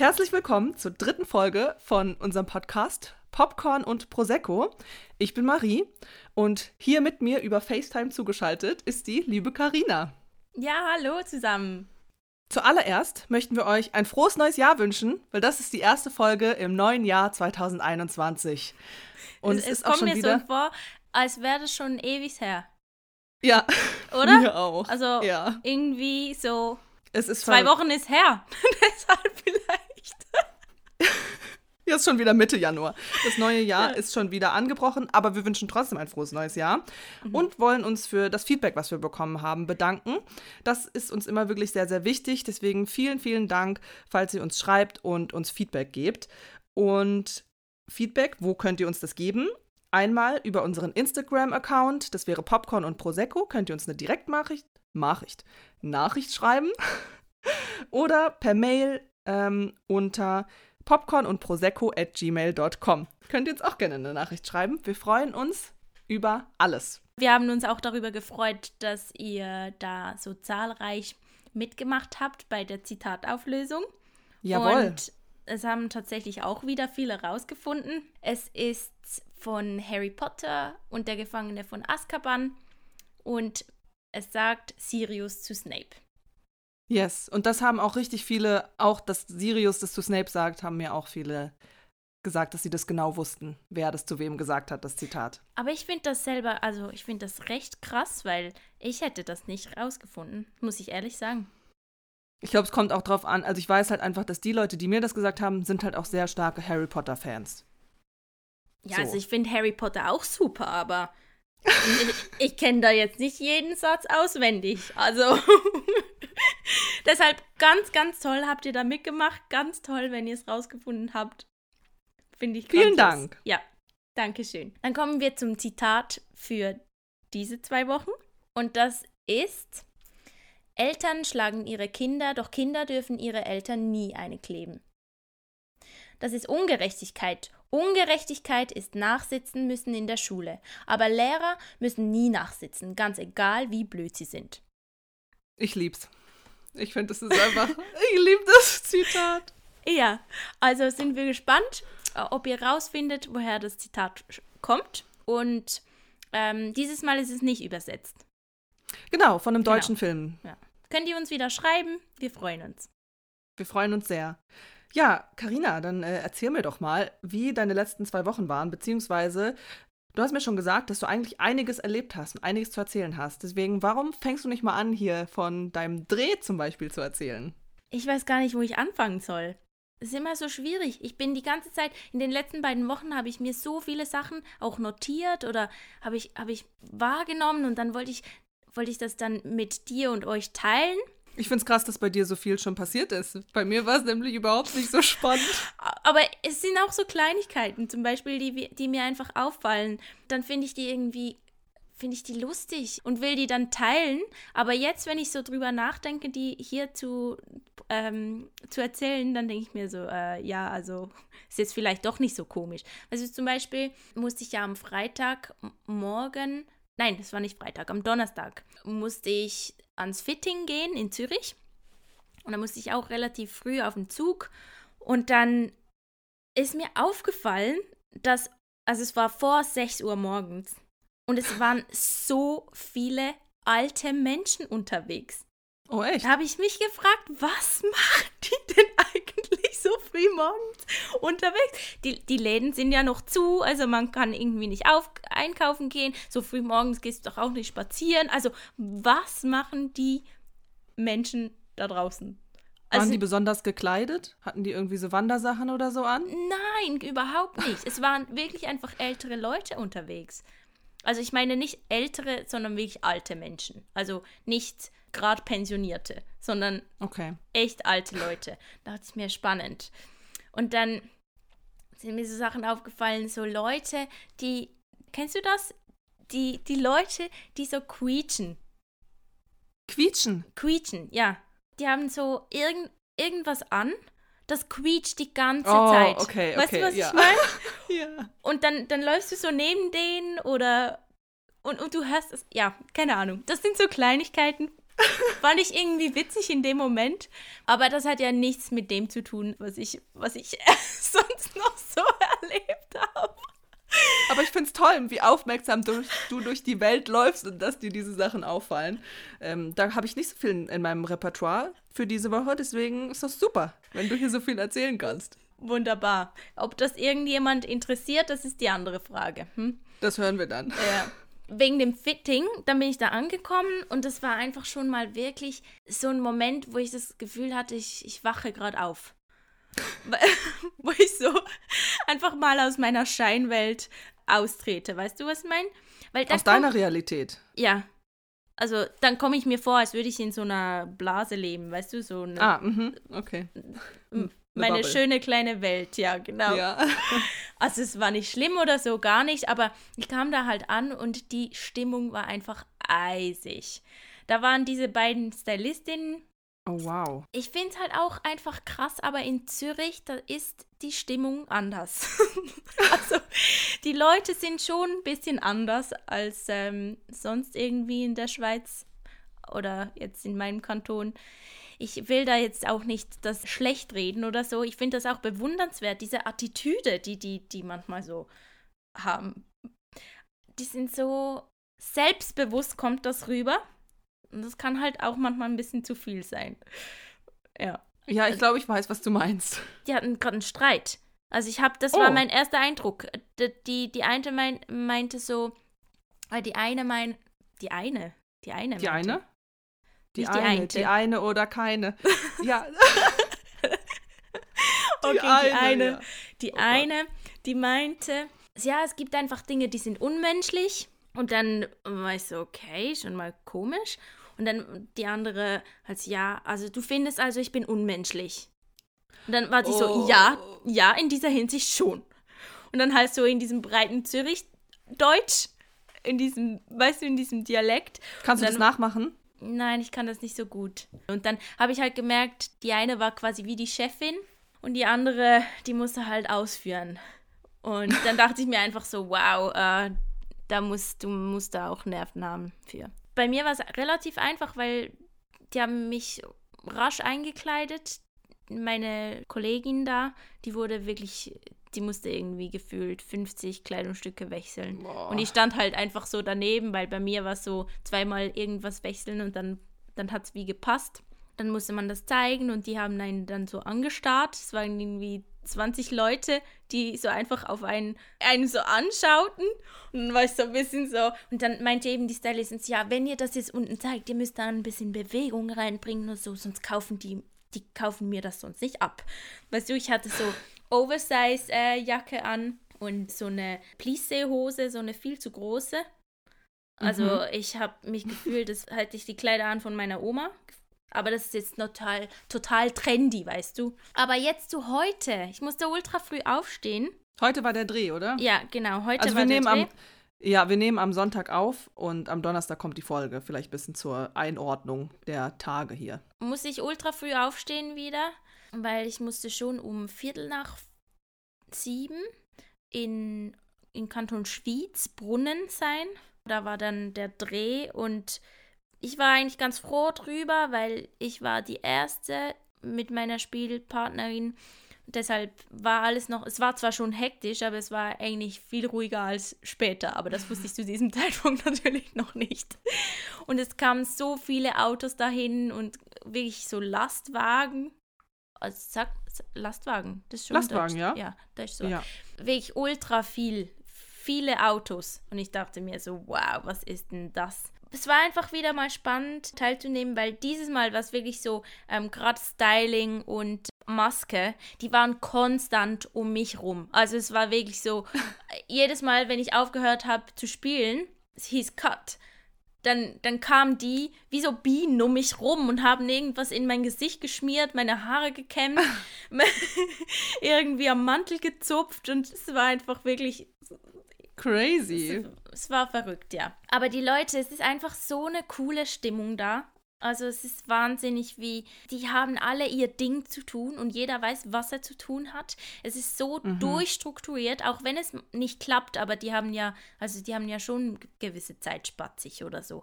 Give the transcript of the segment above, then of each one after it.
Herzlich willkommen zur dritten Folge von unserem Podcast Popcorn und Prosecco. Ich bin Marie und hier mit mir über FaceTime zugeschaltet ist die liebe Karina. Ja, hallo zusammen. Zuallererst möchten wir euch ein frohes neues Jahr wünschen, weil das ist die erste Folge im neuen Jahr 2021. Und es, es, es ist auch schon mir wieder so vor, als wäre das schon ewig her. Ja. Oder? Mir auch. Also ja. irgendwie so. Es ist zwei Wochen ist her. Deshalb vielleicht. Jetzt schon wieder Mitte Januar. Das neue Jahr ist schon wieder angebrochen, aber wir wünschen trotzdem ein frohes neues Jahr mhm. und wollen uns für das Feedback, was wir bekommen haben, bedanken. Das ist uns immer wirklich sehr, sehr wichtig. Deswegen vielen, vielen Dank, falls ihr uns schreibt und uns Feedback gebt. Und Feedback, wo könnt ihr uns das geben? Einmal über unseren Instagram-Account, das wäre Popcorn und Prosecco, könnt ihr uns eine Direktnachricht, Nachricht, Nachricht schreiben. Oder per Mail ähm, unter popcorn und prosecco at gmail.com. Könnt ihr uns auch gerne eine Nachricht schreiben. Wir freuen uns über alles. Wir haben uns auch darüber gefreut, dass ihr da so zahlreich mitgemacht habt bei der Zitatauflösung. Jawohl. Und es haben tatsächlich auch wieder viele rausgefunden. Es ist von Harry Potter und der Gefangene von Azkaban und es sagt Sirius zu Snape. Yes, und das haben auch richtig viele, auch dass Sirius das zu Snape sagt, haben mir auch viele gesagt, dass sie das genau wussten, wer das zu wem gesagt hat, das Zitat. Aber ich finde das selber, also ich finde das recht krass, weil ich hätte das nicht rausgefunden, muss ich ehrlich sagen. Ich glaube, es kommt auch drauf an, also ich weiß halt einfach, dass die Leute, die mir das gesagt haben, sind halt auch sehr starke Harry Potter-Fans. Ja, so. also ich finde Harry Potter auch super, aber ich, ich kenne da jetzt nicht jeden Satz auswendig. Also Deshalb ganz, ganz toll habt ihr da mitgemacht. Ganz toll, wenn ihr es rausgefunden habt. Finde ich Vielen Dank. Ja, danke schön. Dann kommen wir zum Zitat für diese zwei Wochen. Und das ist: Eltern schlagen ihre Kinder, doch Kinder dürfen ihre Eltern nie eine kleben. Das ist Ungerechtigkeit. Ungerechtigkeit ist Nachsitzen müssen in der Schule. Aber Lehrer müssen nie nachsitzen, ganz egal wie blöd sie sind. Ich lieb's. Ich finde, das ist einfach, ich liebe das Zitat. Ja, also sind wir gespannt, äh, ob ihr rausfindet, woher das Zitat kommt. Und ähm, dieses Mal ist es nicht übersetzt. Genau, von einem genau. deutschen Film. Ja. Könnt ihr uns wieder schreiben? Wir freuen uns. Wir freuen uns sehr. Ja, Karina, dann äh, erzähl mir doch mal, wie deine letzten zwei Wochen waren, beziehungsweise Du hast mir schon gesagt, dass du eigentlich einiges erlebt hast und einiges zu erzählen hast. Deswegen, warum fängst du nicht mal an, hier von deinem Dreh zum Beispiel zu erzählen? Ich weiß gar nicht, wo ich anfangen soll. Es ist immer so schwierig. Ich bin die ganze Zeit, in den letzten beiden Wochen habe ich mir so viele Sachen auch notiert oder habe ich, habe ich wahrgenommen und dann wollte ich, wollte ich das dann mit dir und euch teilen. Ich finde es krass, dass bei dir so viel schon passiert ist. Bei mir war es nämlich überhaupt nicht so spannend. Aber es sind auch so Kleinigkeiten, zum Beispiel, die, die mir einfach auffallen. Dann finde ich die irgendwie, finde ich die lustig und will die dann teilen. Aber jetzt, wenn ich so drüber nachdenke, die hier zu, ähm, zu erzählen, dann denke ich mir so, äh, ja, also ist jetzt vielleicht doch nicht so komisch. Also zum Beispiel musste ich ja am Freitagmorgen Nein, das war nicht Freitag. Am Donnerstag musste ich ans Fitting gehen in Zürich. Und da musste ich auch relativ früh auf den Zug. Und dann ist mir aufgefallen, dass, also es war vor 6 Uhr morgens. Und es waren so viele alte Menschen unterwegs. Oh, echt? Da habe ich mich gefragt, was machen die denn eigentlich so früh morgens unterwegs? Die, die Läden sind ja noch zu, also man kann irgendwie nicht auf, einkaufen gehen. So früh morgens gehst du doch auch nicht spazieren. Also, was machen die Menschen da draußen? Also, waren die besonders gekleidet? Hatten die irgendwie so Wandersachen oder so an? Nein, überhaupt nicht. es waren wirklich einfach ältere Leute unterwegs. Also ich meine nicht ältere, sondern wirklich alte Menschen. Also nicht gerade Pensionierte, sondern okay. echt alte Leute. Da hat es mir spannend. Und dann sind mir so Sachen aufgefallen, so Leute, die, kennst du das? Die, die Leute, die so quietschen. Quietschen? Quietschen, ja. Die haben so irgend, irgendwas an, das quietscht die ganze oh, Zeit. Okay, weißt okay, du, was ja. ich meine? ja. Und dann, dann läufst du so neben denen oder und, und du hörst es, ja, keine Ahnung. Das sind so Kleinigkeiten, Fand ich irgendwie witzig in dem Moment. Aber das hat ja nichts mit dem zu tun, was ich, was ich sonst noch so erlebt habe. Aber ich finde es toll, wie aufmerksam du, du, durch die Welt läufst und dass dir diese Sachen auffallen. Ähm, da habe ich nicht so viel in, in, meinem Repertoire für diese Woche, deswegen ist das super, wenn du hier so viel erzählen kannst. Wunderbar. Ob das irgendjemand interessiert, das ist die andere Frage. Hm? Das hören wir dann. Ja. Wegen dem Fitting, dann bin ich da angekommen und das war einfach schon mal wirklich so ein Moment, wo ich das Gefühl hatte, ich, ich wache gerade auf. wo ich so einfach mal aus meiner Scheinwelt austrete. Weißt du, was ich meine? aus deiner Realität. Ja. Also dann komme ich mir vor, als würde ich in so einer Blase leben, weißt du, so eine. Ah, mhm, okay. Meine Bubble. schöne kleine Welt, ja, genau. Ja. Also es war nicht schlimm oder so, gar nicht, aber ich kam da halt an und die Stimmung war einfach eisig. Da waren diese beiden Stylistinnen, Oh, wow. Ich finde es halt auch einfach krass, aber in Zürich, da ist die Stimmung anders. also, die Leute sind schon ein bisschen anders als ähm, sonst irgendwie in der Schweiz oder jetzt in meinem Kanton. Ich will da jetzt auch nicht das schlecht reden oder so. Ich finde das auch bewundernswert, diese Attitüde, die die, die manchmal so haben. Die sind so selbstbewusst, kommt das rüber. Und das kann halt auch manchmal ein bisschen zu viel sein. Ja. Ja, ich glaube, ich weiß, was du meinst. Die hatten gerade einen Streit. Also ich habe, das oh. war mein erster Eindruck. Die, die, eine mein, meinte so, weil die eine mein, die eine, die eine. Die meinte, eine? Die Nicht eine, die, die eine oder keine. ja. okay, die eine, die eine, ja. die, oh eine die meinte, ja, es gibt einfach Dinge, die sind unmenschlich. Und dann war ich so, okay, schon mal komisch. Und dann die andere halt, ja, also du findest also, ich bin unmenschlich. Und dann war sie oh. so, ja, ja, in dieser Hinsicht schon. Und dann halt so in diesem breiten Zürich-Deutsch, in diesem, weißt du, in diesem Dialekt. Kannst du dann, das nachmachen? Nein, ich kann das nicht so gut. Und dann habe ich halt gemerkt, die eine war quasi wie die Chefin und die andere, die musste halt ausführen. Und dann dachte ich mir einfach so, wow, äh, da musst du musst da auch Nerven haben für bei mir war es relativ einfach, weil die haben mich rasch eingekleidet. Meine Kollegin da, die wurde wirklich, die musste irgendwie gefühlt 50 Kleidungsstücke wechseln. Boah. Und ich stand halt einfach so daneben, weil bei mir war es so zweimal irgendwas wechseln und dann, dann hat es wie gepasst. Dann musste man das zeigen und die haben einen dann so angestarrt. Es waren irgendwie 20 Leute, die so einfach auf einen, einen so anschauten. Und dann war ich so ein bisschen so. Und dann meinte eben die Stylistin, ja, wenn ihr das jetzt unten zeigt, ihr müsst da ein bisschen Bewegung reinbringen und so, sonst kaufen die, die kaufen mir das sonst nicht ab. Weißt du, ich hatte so Oversize-Jacke äh, an und so eine Plissé-Hose, so eine viel zu große. Also mhm. ich habe mich gefühlt, das hatte ich die Kleider an von meiner Oma aber das ist jetzt total, total trendy, weißt du. Aber jetzt zu heute. Ich musste ultra früh aufstehen. Heute war der Dreh, oder? Ja, genau. Heute also war wir der Dreh. Am, ja, wir nehmen am Sonntag auf und am Donnerstag kommt die Folge. Vielleicht ein bisschen zur Einordnung der Tage hier. Muss ich ultra früh aufstehen wieder, weil ich musste schon um Viertel nach sieben in, in Kanton Schwyz, Brunnen sein. Da war dann der Dreh und ich war eigentlich ganz froh drüber, weil ich war die erste mit meiner Spielpartnerin. Deshalb war alles noch, es war zwar schon hektisch, aber es war eigentlich viel ruhiger als später. Aber das wusste ich zu diesem Zeitpunkt natürlich noch nicht. Und es kamen so viele Autos dahin und wirklich so Lastwagen. Also sag, Lastwagen, das ist schon Lastwagen, Deutsch. ja? Ja, das ist so. Ja. Wirklich ultra viel, viele Autos. Und ich dachte mir so, wow, was ist denn das? Es war einfach wieder mal spannend teilzunehmen, weil dieses Mal war es wirklich so, ähm, gerade Styling und Maske, die waren konstant um mich rum. Also es war wirklich so, jedes Mal, wenn ich aufgehört habe zu spielen, es hieß Cut. Dann, dann kamen die wie so Bienen um mich rum und haben irgendwas in mein Gesicht geschmiert, meine Haare gekämmt, irgendwie am Mantel gezupft und es war einfach wirklich Crazy. Es, es, war verrückt, ja. Aber die Leute, es ist einfach so eine coole Stimmung da. Also es ist wahnsinnig, wie die haben alle ihr Ding zu tun und jeder weiß, was er zu tun hat. Es ist so mhm. durchstrukturiert, auch wenn es nicht klappt, aber die haben ja, also die haben ja schon gewisse Zeit spatzig oder so.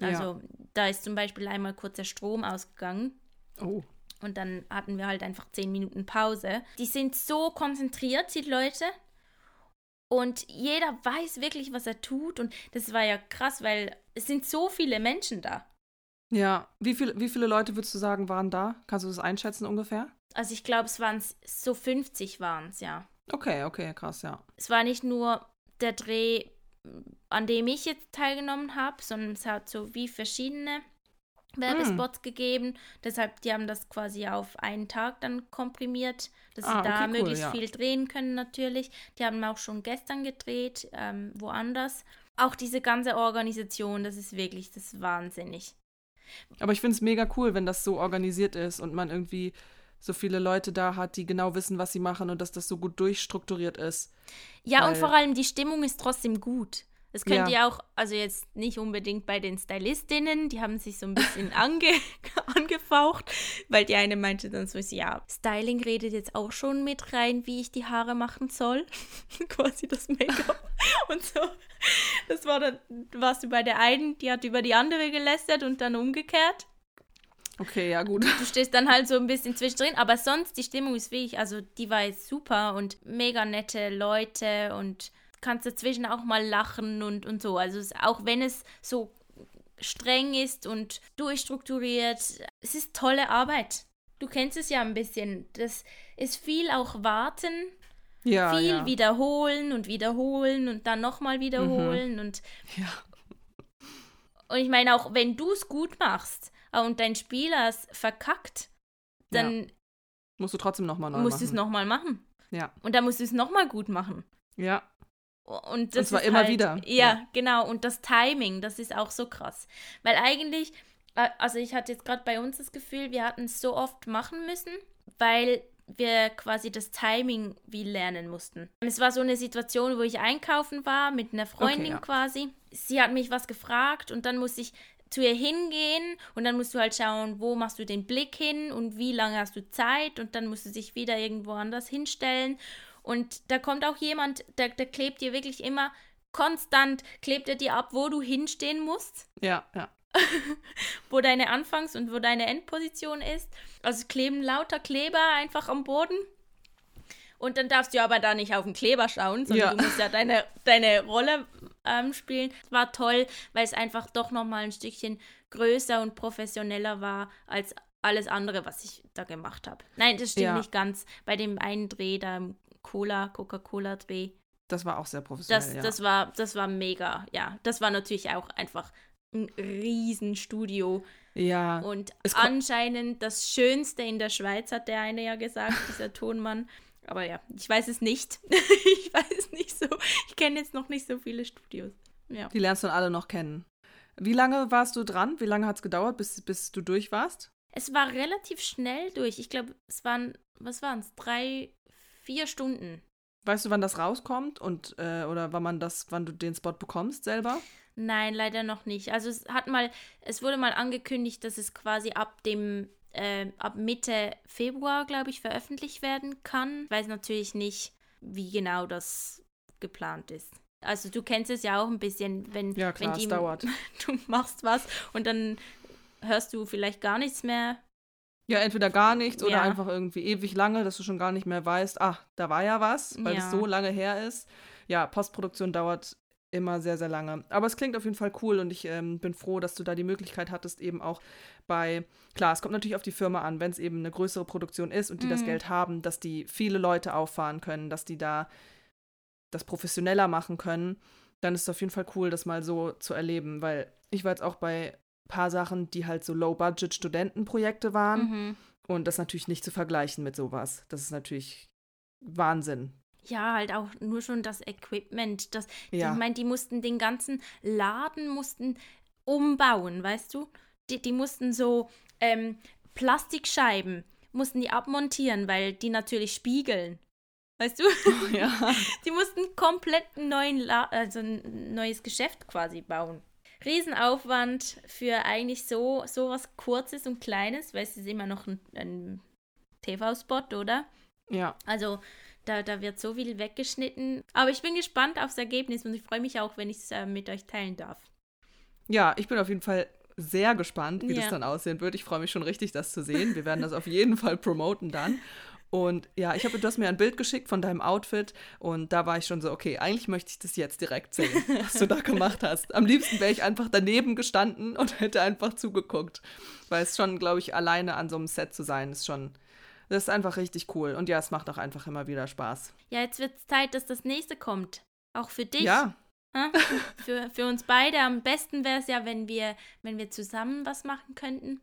Also ja. da ist zum Beispiel einmal kurz der Strom ausgegangen. Oh. Und dann hatten wir halt einfach zehn Minuten Pause. Die sind so konzentriert, die Leute. Und jeder weiß wirklich, was er tut. Und das war ja krass, weil es sind so viele Menschen da. Ja, wie, viel, wie viele Leute würdest du sagen, waren da? Kannst du das einschätzen ungefähr? Also ich glaube, es waren so 50 waren es, ja. Okay, okay, krass, ja. Es war nicht nur der Dreh, an dem ich jetzt teilgenommen habe, sondern es hat so wie verschiedene Werbespots mm. gegeben. Deshalb, die haben das quasi auf einen Tag dann komprimiert, dass ah, sie da okay, möglichst cool, ja. viel drehen können natürlich. Die haben auch schon gestern gedreht, ähm, woanders. Auch diese ganze Organisation, das ist wirklich, das ist wahnsinnig. Aber ich finde es mega cool, wenn das so organisiert ist und man irgendwie so viele Leute da hat, die genau wissen, was sie machen und dass das so gut durchstrukturiert ist. Ja, und vor allem die Stimmung ist trotzdem gut. Das könnt ja. ihr auch, also jetzt nicht unbedingt bei den Stylistinnen, die haben sich so ein bisschen ange angefaucht, weil die eine meinte dann so, ja, Styling redet jetzt auch schon mit rein, wie ich die Haare machen soll. Quasi das Make-up und so. Das war dann, warst du bei der einen, die hat über die andere gelästert und dann umgekehrt. Okay, ja, gut. Du stehst dann halt so ein bisschen zwischendrin, aber sonst, die Stimmung ist wirklich, also die war jetzt super und mega nette Leute und kannst dazwischen auch mal lachen und, und so. Also es, auch wenn es so streng ist und durchstrukturiert, es ist tolle Arbeit. Du kennst es ja ein bisschen. Das ist viel auch warten, ja, viel ja. wiederholen und wiederholen und dann nochmal wiederholen mhm. und ja. Und ich meine auch, wenn du es gut machst äh, und dein Spieler es verkackt, dann ja. musst du trotzdem nochmal neu musst machen. Musst du es nochmal machen. Ja. Und dann musst du es nochmal gut machen. Ja. Und das und zwar immer halt, wieder. Ja, ja, genau. Und das Timing, das ist auch so krass. Weil eigentlich, äh, also ich hatte jetzt gerade bei uns das Gefühl, wir hatten es so oft machen müssen, weil wir quasi das Timing wie lernen mussten. Es war so eine Situation, wo ich einkaufen war mit einer Freundin okay, ja. quasi. Sie hat mich was gefragt und dann musste ich zu ihr hingehen und dann musst du halt schauen, wo machst du den Blick hin und wie lange hast du Zeit und dann musst du dich wieder irgendwo anders hinstellen und da kommt auch jemand, der, der klebt dir wirklich immer konstant, klebt er dir ab, wo du hinstehen musst. Ja, ja. wo deine Anfangs- und wo deine Endposition ist. Also kleben lauter Kleber einfach am Boden. Und dann darfst du aber da nicht auf den Kleber schauen, sondern ja. du musst ja deine, deine Rolle ähm, spielen. War toll, weil es einfach doch nochmal ein Stückchen größer und professioneller war als alles andere, was ich da gemacht habe. Nein, das stimmt ja. nicht ganz. Bei dem einen Dreh da Cola, Coca-Cola-Dreh. Das war auch sehr professionell. Das, ja. das, war, das war mega, ja. Das war natürlich auch einfach ein Riesenstudio. Ja. Und anscheinend das Schönste in der Schweiz, hat der eine ja gesagt, dieser Tonmann. Aber ja, ich weiß es nicht. ich weiß es nicht so. Ich kenne jetzt noch nicht so viele Studios. Ja. Die lernst du dann alle noch kennen. Wie lange warst du dran? Wie lange hat es gedauert, bis, bis du durch warst? Es war relativ schnell durch. Ich glaube, es waren, was waren es? Drei, Vier Stunden. Weißt du, wann das rauskommt und äh, oder wann man das, wann du den Spot bekommst selber? Nein, leider noch nicht. Also es hat mal, es wurde mal angekündigt, dass es quasi ab dem äh, ab Mitte Februar, glaube ich, veröffentlicht werden kann. Ich weiß natürlich nicht, wie genau das geplant ist. Also du kennst es ja auch ein bisschen, wenn, ja, klar, wenn die, es dauert. du machst was und dann hörst du vielleicht gar nichts mehr ja, entweder gar nichts ja. oder einfach irgendwie ewig lange, dass du schon gar nicht mehr weißt, ach, da war ja was, weil ja. es so lange her ist. Ja, Postproduktion dauert immer sehr, sehr lange. Aber es klingt auf jeden Fall cool und ich ähm, bin froh, dass du da die Möglichkeit hattest, eben auch bei, klar, es kommt natürlich auf die Firma an, wenn es eben eine größere Produktion ist und die mhm. das Geld haben, dass die viele Leute auffahren können, dass die da das professioneller machen können, dann ist es auf jeden Fall cool, das mal so zu erleben, weil ich war jetzt auch bei paar Sachen, die halt so Low-Budget-Studentenprojekte waren. Mhm. Und das natürlich nicht zu vergleichen mit sowas. Das ist natürlich Wahnsinn. Ja, halt auch nur schon das Equipment. Das, ja. Ich meine, die mussten den ganzen Laden mussten umbauen, weißt du? Die, die mussten so ähm, Plastikscheiben, mussten die abmontieren, weil die natürlich spiegeln. Weißt du? Oh, ja. Die mussten komplett einen neuen La also ein neues Geschäft quasi bauen. Riesenaufwand für eigentlich so, so was Kurzes und Kleines, weil es ist immer noch ein, ein TV-Spot, oder? Ja. Also da, da wird so viel weggeschnitten. Aber ich bin gespannt aufs Ergebnis und ich freue mich auch, wenn ich es äh, mit euch teilen darf. Ja, ich bin auf jeden Fall sehr gespannt, wie Ja. das dann aussehen wird. Ich freue mich schon richtig, das zu sehen. Wir werden das auf jeden Fall promoten dann. Und ja, ich habe, du hast mir ein Bild geschickt von deinem Outfit und da war ich schon so, okay, eigentlich möchte ich das jetzt direkt sehen, was du da gemacht hast. Am liebsten wäre ich einfach daneben gestanden und hätte einfach zugeguckt. Weil es schon, glaube ich, alleine an so einem Set zu sein, ist schon, das ist einfach richtig cool. Und ja, es macht auch einfach immer wieder Spaß. Ja, jetzt wird es Zeit, dass das nächste kommt. Auch für dich. Ja? Für, für uns beide. Am besten wäre es ja, wenn wir, wenn wir zusammen was machen könnten.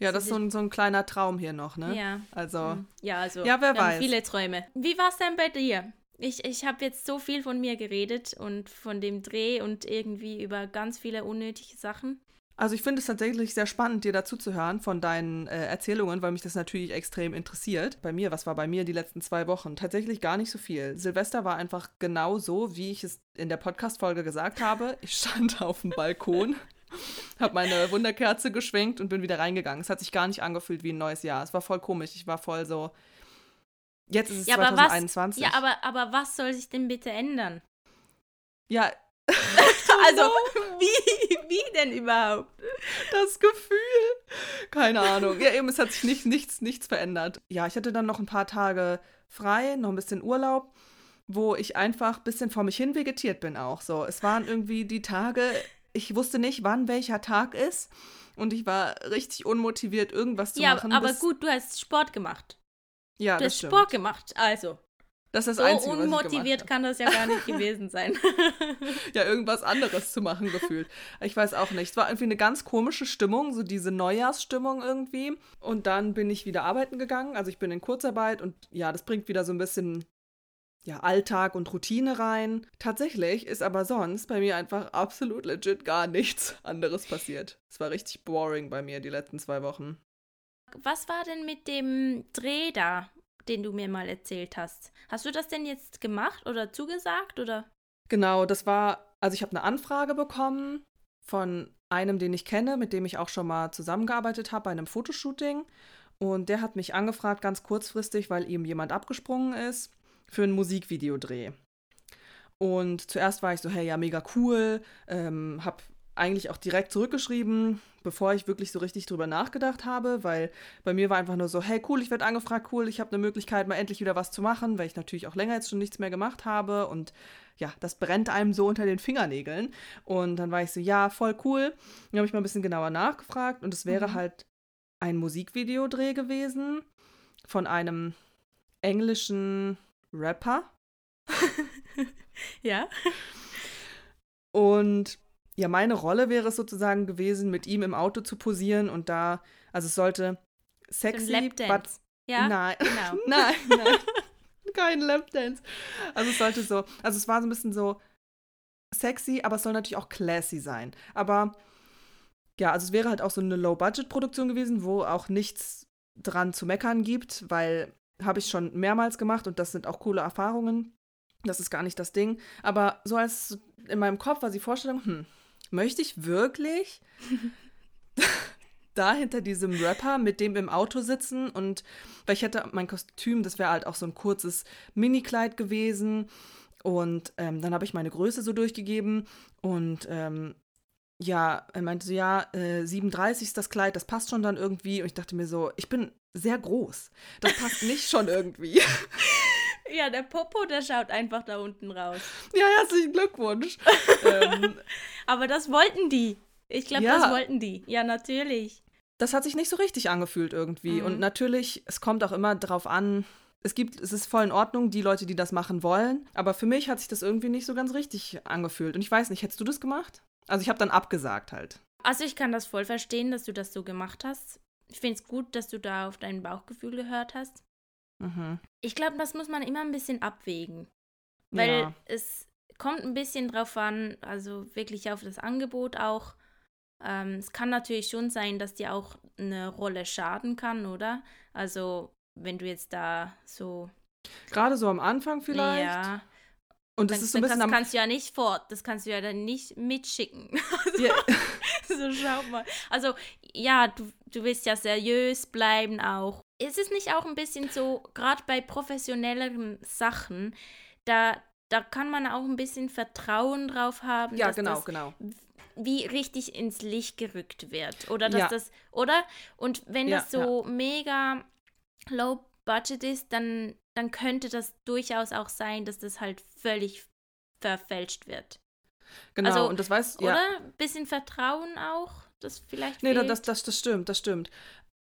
Ja, das ist so ein, so ein kleiner Traum hier noch, ne? Ja. Also, Hm. Ja, also Ja, wer weiß. viele Träume. Wie war es denn bei dir? Ich, ich habe jetzt so viel von mir geredet und von dem Dreh und irgendwie über ganz viele unnötige Sachen. Also ich finde es tatsächlich sehr spannend, dir dazu zu hören von deinen äh, Erzählungen, weil mich das natürlich extrem interessiert. Bei mir, was war bei mir die letzten zwei Wochen? Tatsächlich gar nicht so viel. Silvester war einfach genau so, wie ich es in der Podcast-Folge gesagt habe. Ich stand auf dem Balkon, habe meine Wunderkerze geschwenkt und bin wieder reingegangen. Es hat sich gar nicht angefühlt wie ein neues Jahr. Es war voll komisch. Ich war voll so. Jetzt ist es Ja, aber was, 2021. ja aber, aber was soll sich denn bitte ändern? ja, Also, wie, wie denn überhaupt? das Gefühl. Keine Ahnung. Ja, eben, es hat sich nicht, nichts, nichts verändert. Ja, ich hatte dann noch ein paar Tage frei, noch ein bisschen Urlaub, wo ich einfach ein bisschen vor mich hin vegetiert bin auch. So, es waren irgendwie die Tage, ich wusste nicht, wann welcher Tag ist. Und ich war richtig unmotiviert, irgendwas zu Ja, machen. aber bis- gut, du hast Sport gemacht. Ja, Du das hast stimmt. Sport gemacht, also. Das ist So das Einzige, was ich unmotiviert kann das ja gar nicht gewesen sein. Ja, irgendwas anderes zu machen gefühlt. Ich weiß auch nicht. Es war irgendwie eine ganz komische Stimmung, so diese Neujahrsstimmung irgendwie. Und dann bin ich wieder arbeiten gegangen. Also ich bin in Kurzarbeit und ja, das bringt wieder so ein bisschen ja, Alltag und Routine rein. Tatsächlich ist aber sonst bei mir einfach absolut legit gar nichts anderes passiert. Es war richtig boring bei mir die letzten zwei Wochen. Was war denn mit dem Dreh da, den du mir mal erzählt hast? Hast du das denn jetzt gemacht oder zugesagt oder? Genau, das war, also ich habe eine Anfrage bekommen von einem, den ich kenne, mit dem ich auch schon mal zusammengearbeitet habe bei einem Fotoshooting. Und der hat mich angefragt, ganz kurzfristig, weil ihm jemand abgesprungen ist, für einen Musikvideodreh. Und zuerst war ich so, hey, ja, mega cool, ähm, habe eigentlich auch direkt zurückgeschrieben, bevor ich wirklich so richtig drüber nachgedacht habe, weil bei mir war einfach nur so, hey, cool, ich werde angefragt, cool, ich habe eine Möglichkeit, mal endlich wieder was zu machen, weil ich natürlich auch länger jetzt schon nichts mehr gemacht habe und ja, das brennt einem so unter den Fingernägeln. Und dann war ich so, ja, voll cool. Dann habe ich mal ein bisschen genauer nachgefragt und es wäre Mhm. halt ein Musikvideodreh gewesen von einem englischen Rapper. Ja. Und ja, meine Rolle wäre es sozusagen gewesen, mit ihm im Auto zu posieren und da, also es sollte So sexy, but Lapdance. Ja, nein, genau. nein, nein, kein Lapdance. Also es sollte so, also es war so ein bisschen so sexy, aber es soll natürlich auch classy sein. Aber ja, also es wäre halt auch so eine Low-Budget-Produktion gewesen, wo auch nichts dran zu meckern gibt, weil habe ich schon mehrmals gemacht und das sind auch coole Erfahrungen. Das ist gar nicht das Ding. Aber so als in meinem Kopf war die Vorstellung, hm, möchte ich wirklich da hinter diesem Rapper mit dem im Auto sitzen und weil ich hätte mein Kostüm, das wäre halt auch so ein kurzes Mini-Kleid gewesen und ähm, dann habe ich meine Größe so durchgegeben und ähm, ja, er meinte so, ja, äh, 37 ist das Kleid, das passt schon dann irgendwie und ich dachte mir so, ich bin sehr groß, das passt nicht schon irgendwie. Ja, der Popo, der schaut einfach da unten raus. ja, herzlichen Glückwunsch. ähm, Aber das wollten die. Ich glaube, Ja. das wollten die. Ja, natürlich. das hat sich nicht so richtig angefühlt irgendwie. Mhm. Und natürlich, es kommt auch immer drauf an, es gibt, es ist voll in Ordnung, die Leute, die das machen wollen. Aber für mich hat sich das irgendwie nicht so ganz richtig angefühlt. Und ich weiß nicht, hättest du das gemacht? Also ich habe dann abgesagt halt. Also ich kann das voll verstehen, dass du das so gemacht hast. Ich finde es gut, dass du da auf dein Bauchgefühl gehört hast. Mhm. Ich glaube, das muss man immer ein bisschen abwägen. Weil Ja. es kommt ein bisschen drauf an, also wirklich auf das Angebot auch. Ähm, es kann natürlich schon sein, dass dir auch eine Rolle schaden kann, oder? Also, wenn du jetzt da so. Gerade so am Anfang vielleicht. Ja. Und das Dann, ist so ein bisschen kannst, am, kannst du ja nicht fort, das kannst du ja dann nicht mitschicken. Also, Ja. so schau mal. Also ja, du, du willst ja seriös bleiben auch. Ist es nicht auch ein bisschen so, gerade bei professionelleren Sachen, da, da kann man auch ein bisschen Vertrauen drauf haben, ja, dass genau, das genau. wie richtig ins Licht gerückt wird. Oder dass Ja. das, oder? Und wenn Ja, das so mega low budget ist, dann, dann könnte das durchaus auch sein, dass das halt völlig verfälscht wird. Genau, Also, und das weiß, ja. Oder? Bisschen Vertrauen auch, das vielleicht Nee, fehlt. das, das, das stimmt, das stimmt.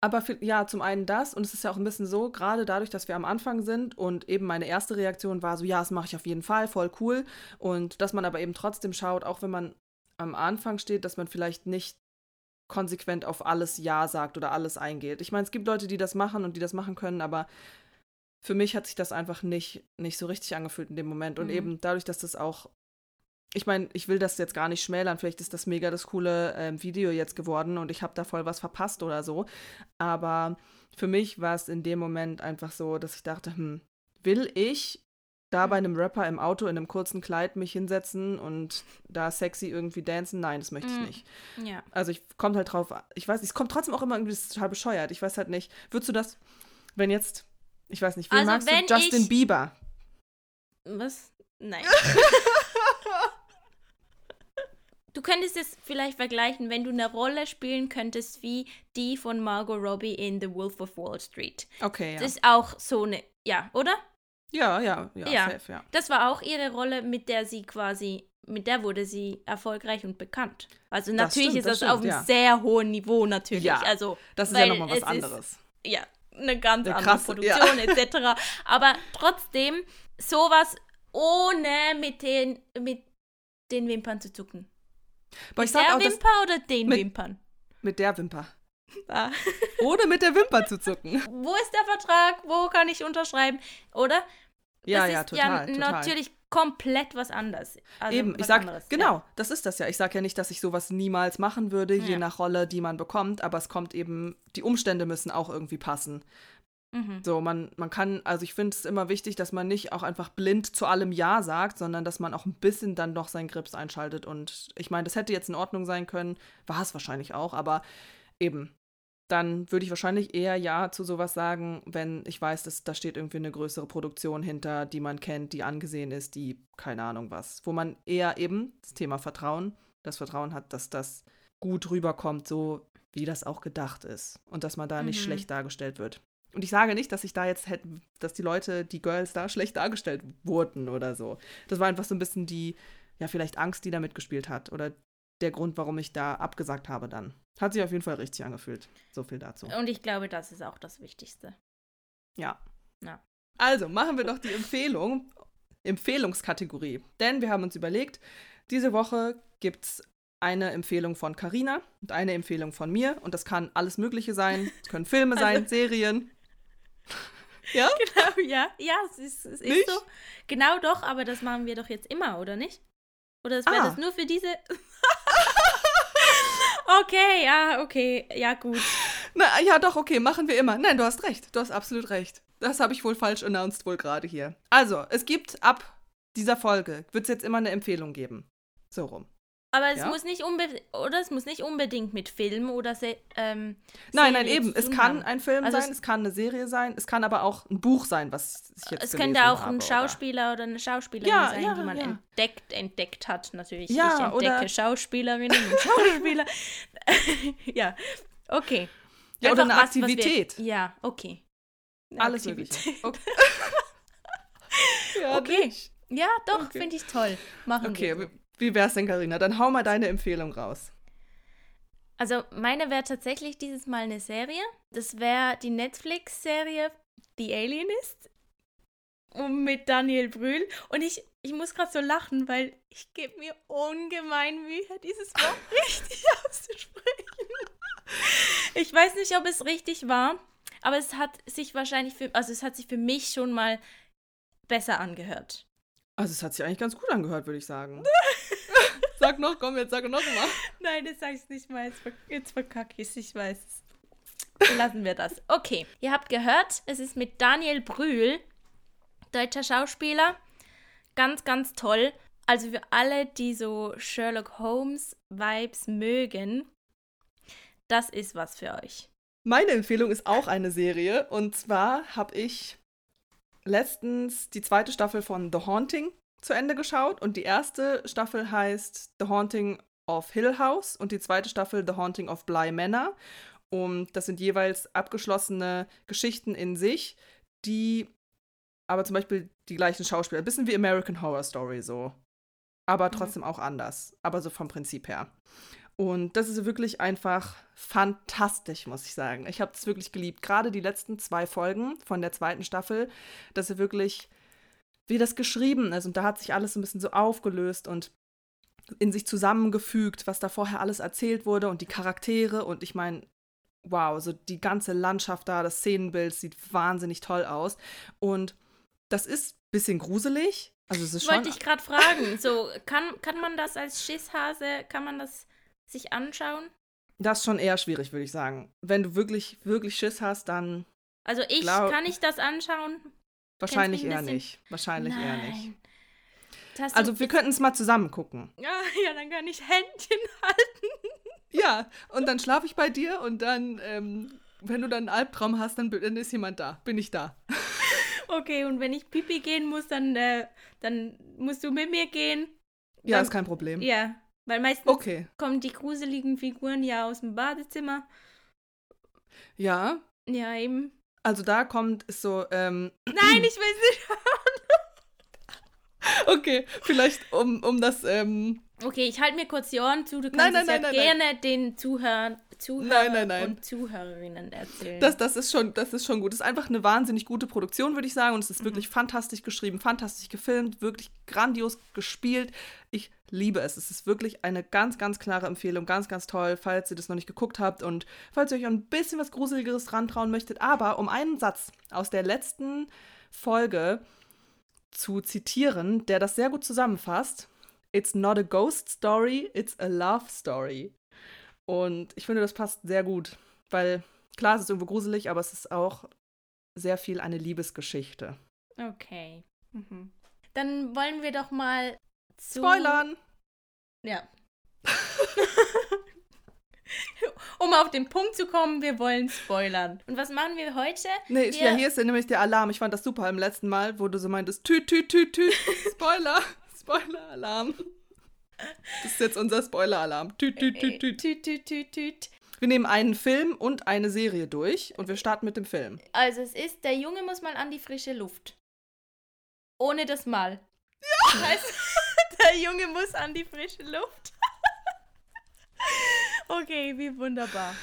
Aber für, ja, zum einen das, und es ist ja auch ein bisschen so, gerade dadurch, dass wir am Anfang sind und eben meine erste Reaktion war so, ja, das mache ich auf jeden Fall, voll cool. Und dass man aber eben trotzdem schaut, auch wenn man am Anfang steht, dass man vielleicht nicht konsequent auf alles Ja sagt oder alles eingeht. Ich meine, es gibt Leute, die das machen und die das machen können, aber für mich hat sich das einfach nicht, nicht so richtig angefühlt in dem Moment. Und Mhm. eben dadurch, dass das auch ich meine, ich will das jetzt gar nicht schmälern. Vielleicht ist das mega das coole ähm, Video jetzt geworden und ich habe da voll was verpasst oder so. Aber für mich war es in dem Moment einfach so, dass ich dachte, hm, will ich da bei einem Rapper im Auto in einem kurzen Kleid mich hinsetzen und da sexy irgendwie dancen? Nein, das möchte ich Mm. nicht. ja. Also ich kommt halt drauf, ich weiß, es kommt trotzdem auch immer irgendwie total bescheuert. Ich weiß halt nicht, würdest du das, wenn jetzt, ich weiß nicht, wen Also magst wenn du? Justin ich- Bieber. Was? Nein. Du könntest es vielleicht vergleichen, wenn du eine Rolle spielen könntest wie die von Margot Robbie in The Wolf of Wall Street. Okay, ja. Das ist auch so eine, ja, oder? ja, ja, ja, Ja. safe, ja. Das war auch ihre Rolle, mit der sie quasi, mit der wurde sie erfolgreich und bekannt. Also Das natürlich stimmt, ist das das, auf stimmt, einem ja. sehr hohen Niveau natürlich. Ja, also Das ist ja nochmal was es anderes. Ist, ja, eine ganz Eine andere krasse- ja. Produktion etc. Aber trotzdem sowas ohne mit den mit den Wimpern zu zucken. Aber Mit der auch, Wimper oder den mit- Wimpern? mit der Wimper. Ah. Ohne mit der Wimper zu zucken. Wo ist der Vertrag? Wo kann ich unterschreiben? Oder? Ja, das ja, ist total, ja total. natürlich komplett was anderes. Also Eben, was ich sag, anderes, genau, Ja. das ist das ja. Ich sag ja nicht, dass ich sowas niemals machen würde, je Ja. nach Rolle, die man bekommt, aber es kommt eben, die Umstände müssen auch irgendwie passen. Mhm. So, man, man kann, also ich finde es immer wichtig, dass man nicht auch einfach blind zu allem Ja sagt, sondern dass man auch ein bisschen dann doch seinen Grips einschaltet. Und ich meine, das hätte jetzt in Ordnung sein können, war es wahrscheinlich auch, aber eben, dann würde ich wahrscheinlich eher Ja zu sowas sagen, wenn ich weiß, dass da steht irgendwie eine größere Produktion hinter, die man kennt, die angesehen ist, die keine Ahnung was. Wo man eher eben das Thema Vertrauen, das Vertrauen hat, dass das gut rüberkommt, so wie das auch gedacht ist. Und dass man da nicht Mhm. schlecht dargestellt wird. Und ich sage nicht, dass ich da jetzt hätte, dass die Leute, die Girls da schlecht dargestellt wurden oder so. Das war einfach so ein bisschen die, ja, vielleicht Angst, die da mitgespielt hat. Oder der Grund, warum ich da abgesagt habe dann. Hat sich auf jeden Fall richtig angefühlt. So viel dazu. Und ich glaube, das ist auch das Wichtigste. Ja. Ja. Also machen wir doch die Empfehlung, Empfehlungskategorie. Denn wir haben uns überlegt, diese Woche gibt es eine Empfehlung von Carina und eine Empfehlung von mir. Und das kann alles Mögliche sein. Es können Filme Also- sein, Serien. ja? Genau, ja. Ja, es ist, es ist so. Genau doch, aber das machen wir doch jetzt immer, oder nicht? Oder das wäre Ah. das nur für diese. Okay, ja, okay. Ja, gut. Na, ja, doch, okay, machen wir immer. Nein, du hast recht. Du hast absolut recht. Das habe ich wohl falsch announced, wohl gerade hier. Also, es gibt ab dieser Folge, wird es jetzt immer eine Empfehlung geben. So rum. Aber es Ja? muss nicht unbedingt, oder es muss nicht unbedingt mit Film oder Se ähm, Nein, nein, eben. Es kann haben. ein Film Also sein, es- es kann eine Serie sein, es kann aber auch ein Buch sein, was ich jetzt Es könnte auch habe, ein oder- Schauspieler oder eine Schauspielerin Ja, sein, ja, die man entdeckt, entdeckt hat, natürlich. Ja, ich entdecke oder- Schauspielerinnen und Schauspieler. ja, okay. Ja, oder eine was, was wir- Aktivität. ja, okay. Eine Alles Aktivität. Okay. ja, Okay. Ja, doch, Okay. finde ich toll. Machen Okay, wir. So. Wie- wär's denn, Karina? Dann hau mal deine Empfehlung raus. Also, meine wäre tatsächlich dieses Mal eine Serie. Das wäre die Netflix-Serie The Alienist. Mit Daniel Brühl. Und ich, ich muss gerade so lachen, weil ich gebe mir ungemein Mühe, dieses Wort richtig auszusprechen. Ich weiß nicht, ob es richtig war, aber es hat sich wahrscheinlich für, also es hat sich für mich schon mal besser angehört. Also, es hat sich eigentlich ganz gut angehört, würde ich sagen. sag noch, komm, jetzt sag noch mal. Nein, das sag ich nicht mal. Jetzt, ver jetzt verkacke ich ich weiß es. Lassen wir das. Okay, ihr habt gehört, es ist mit Daniel Brühl, deutscher Schauspieler. ganz, ganz toll. Also für alle, die so Sherlock Holmes-Vibes mögen, das ist was für euch. Meine Empfehlung ist auch eine Serie. Und zwar habe ich letztens die zweite Staffel von The Haunting zu Ende geschaut. Und die erste Staffel heißt The Haunting of Hill House und die zweite Staffel The Haunting of Bly Manor. Und das sind jeweils abgeschlossene Geschichten in sich, die aber zum Beispiel die gleichen Schauspieler, ein bisschen wie American Horror Story so. Aber mhm. trotzdem auch anders. Aber so vom Prinzip her. Und das ist wirklich einfach fantastisch, muss ich sagen. Ich habe es wirklich geliebt. Gerade die letzten zwei Folgen von der zweiten Staffel, dass er wirklich, wie das geschrieben ist. Und da hat sich alles ein bisschen so aufgelöst und in sich zusammengefügt, was da vorher alles erzählt wurde und die Charaktere. Und ich meine, wow, so die ganze Landschaft da, das Szenenbild sieht wahnsinnig toll aus. Und das ist ein bisschen gruselig. Also es ist schon Wollte ich gerade fragen. So, kann, kann man das als Schisshase, kann man das sich anschauen? Das ist schon eher schwierig, würde ich sagen. Wenn du wirklich, wirklich Schiss hast, dann. Also ich, glaub, kann ich das anschauen? Wahrscheinlich eher nicht. Wahrscheinlich Nein. eher nicht. Also wir könnten es mal zusammen gucken. Ja, ja, dann kann ich Händchen halten. Ja, und dann schlafe ich bei dir und dann, ähm, wenn du dann einen Albtraum hast, dann, dann ist jemand da. Bin ich da. Okay, und wenn ich Pipi gehen muss, dann, äh, dann musst du mit mir gehen. Ja, dann, ist kein Problem. Ja, weil meistens okay. kommen die gruseligen Figuren ja aus dem Badezimmer. Ja. Ja, eben. Also da kommt so, ähm. Nein, ich will nicht Okay, vielleicht um, um das, ähm. Okay, ich halte mir kurz die Ohren zu. Du kannst nein, nein, nein, ja gerne den Zuhörern, Zuhörern und Zuhörerinnen erzählen. Das, das, ist schon, das ist schon gut. Das ist einfach eine wahnsinnig gute Produktion, würde ich sagen. Und es ist mhm. wirklich fantastisch geschrieben, fantastisch gefilmt, wirklich grandios gespielt. Ich liebe es. Es ist wirklich eine ganz, ganz klare Empfehlung. Ganz, ganz toll, falls ihr das noch nicht geguckt habt und falls ihr euch ein bisschen was Gruseligeres rantrauen möchtet. Aber um einen Satz aus der letzten Folge zu zitieren, der das sehr gut zusammenfasst. It's not a ghost story, it's a love story. Und ich finde, das passt sehr gut, weil klar, es ist irgendwo gruselig, aber es ist auch sehr viel eine Liebesgeschichte. Okay. Mhm. Dann wollen wir doch mal zu. Spoilern! Ja. um auf den Punkt zu kommen, wir wollen spoilern. Und was machen wir heute? Nee, wir ja, hier ist ja nämlich der Alarm. Ich fand das super im letzten Mal, wo du so meintest, tüt, tüt, tüt, tüt, Spoiler, Spoiler-Alarm. Das ist jetzt unser Spoiler-Alarm. Tüt, tüt, tüt, tüt. Tüt, tüt, tüt, tüt. Wir nehmen einen Film und eine Serie durch und wir starten mit dem Film. Also es ist, der Junge muss mal an die frische Luft. Ohne das Mal. Ja! Das heißt, der Junge muss an die frische Luft. Okay, wie wunderbar.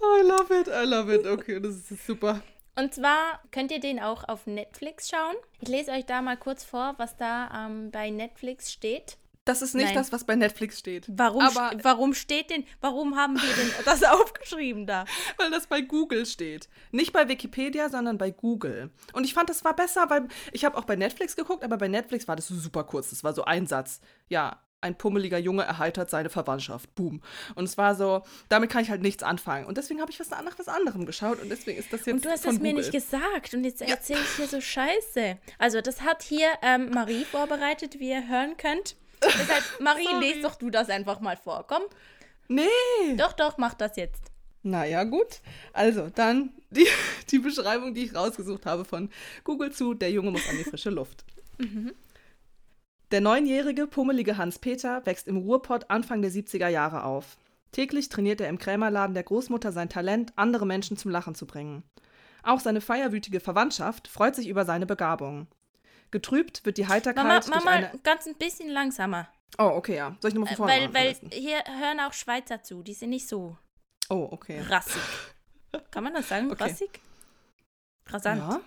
I love it, I love it. Okay, das ist super. Und zwar könnt ihr den auch auf Netflix schauen. Ich lese euch da mal kurz vor, was da ähm, bei Netflix steht. Das ist nicht Nein. das, was bei Netflix steht. Warum, Aber, st warum steht denn, warum haben wir denn das aufgeschrieben da? Weil das bei Google steht. Nicht bei Wikipedia, sondern bei Google. Und ich fand, das war besser, weil ich habe auch bei Netflix geguckt, aber bei Netflix war das super kurz. Das war so ein Satz. Ja, ein pummeliger Junge erheitert seine Verwandtschaft. Boom. Und es war so, damit kann ich halt nichts anfangen. Und deswegen habe ich was nach was anderem geschaut und deswegen ist das jetzt. Und du hast es mir nicht gesagt und jetzt erzähle ja. ich hier so Scheiße. Also, das hat hier ähm, Marie vorbereitet, wie ihr hören könnt. Deshalb, Marie, lest doch du das einfach mal vor. Komm. Nee. Doch, doch, mach das jetzt. Naja, gut. Also, dann die, die Beschreibung, die ich rausgesucht habe von Google zu: Der Junge muss an die frische Luft. Mhm. Der neunjährige, pummelige Hans-Peter wächst im Ruhrpott Anfang der 70er Jahre auf. Täglich trainiert er im Krämerladen der Großmutter sein Talent, andere Menschen zum Lachen zu bringen. Auch seine feierwütige Verwandtschaft freut sich über seine Begabung. Getrübt wird die Heiterkeit Mama, durch Mama, eine... ganz ein bisschen langsamer. Oh, okay, ja. Soll ich nochmal von vorne Weil, weil hier hören auch Schweizer zu, die sind nicht so oh, okay. rassig. Kann man das sagen? Okay. Rassig? Rasant. Ja.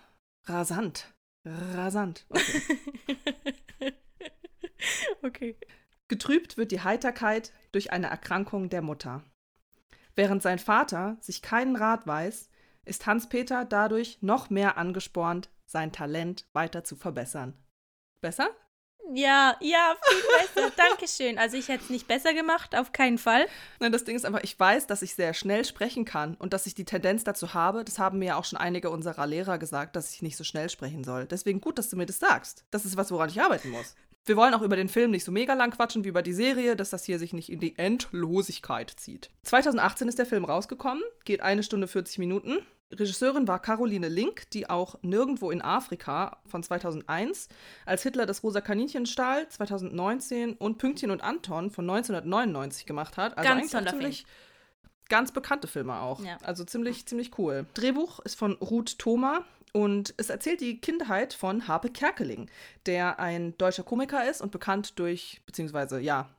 Rasant. Rasant. Okay. okay. Getrübt wird die Heiterkeit durch eine Erkrankung der Mutter. Während sein Vater sich keinen Rat weiß, ist Hans-Peter dadurch noch mehr angespornt, sein Talent weiter zu verbessern. Besser? Ja, ja, viel besser. Dankeschön. Also ich hätte es nicht besser gemacht, auf keinen Fall. Nein, das Ding ist einfach, ich weiß, dass ich sehr schnell sprechen kann und dass ich die Tendenz dazu habe. Das haben mir ja auch schon einige unserer Lehrer gesagt, dass ich nicht so schnell sprechen soll. Deswegen gut, dass du mir das sagst. Das ist was, woran ich arbeiten muss. Wir wollen auch über den Film nicht so mega lang quatschen wie über die Serie, dass das hier sich nicht in die Endlosigkeit zieht. 2018 ist der Film rausgekommen, geht eine Stunde 40 Minuten. Regisseurin war Caroline Link, die auch Nirgendwo in Afrika von 2001, als Hitler das rosa Kaninchen stahl 2019 und Pünktchen und Anton von 1999 gemacht hat. Also Ganz eigentlich ziemlich ganz bekannte Filme auch. Ja. Also ziemlich, ziemlich cool. Drehbuch ist von Ruth Thoma und es erzählt die Kindheit von Harpe Kerkeling, der ein deutscher Komiker ist und bekannt durch, beziehungsweise ja,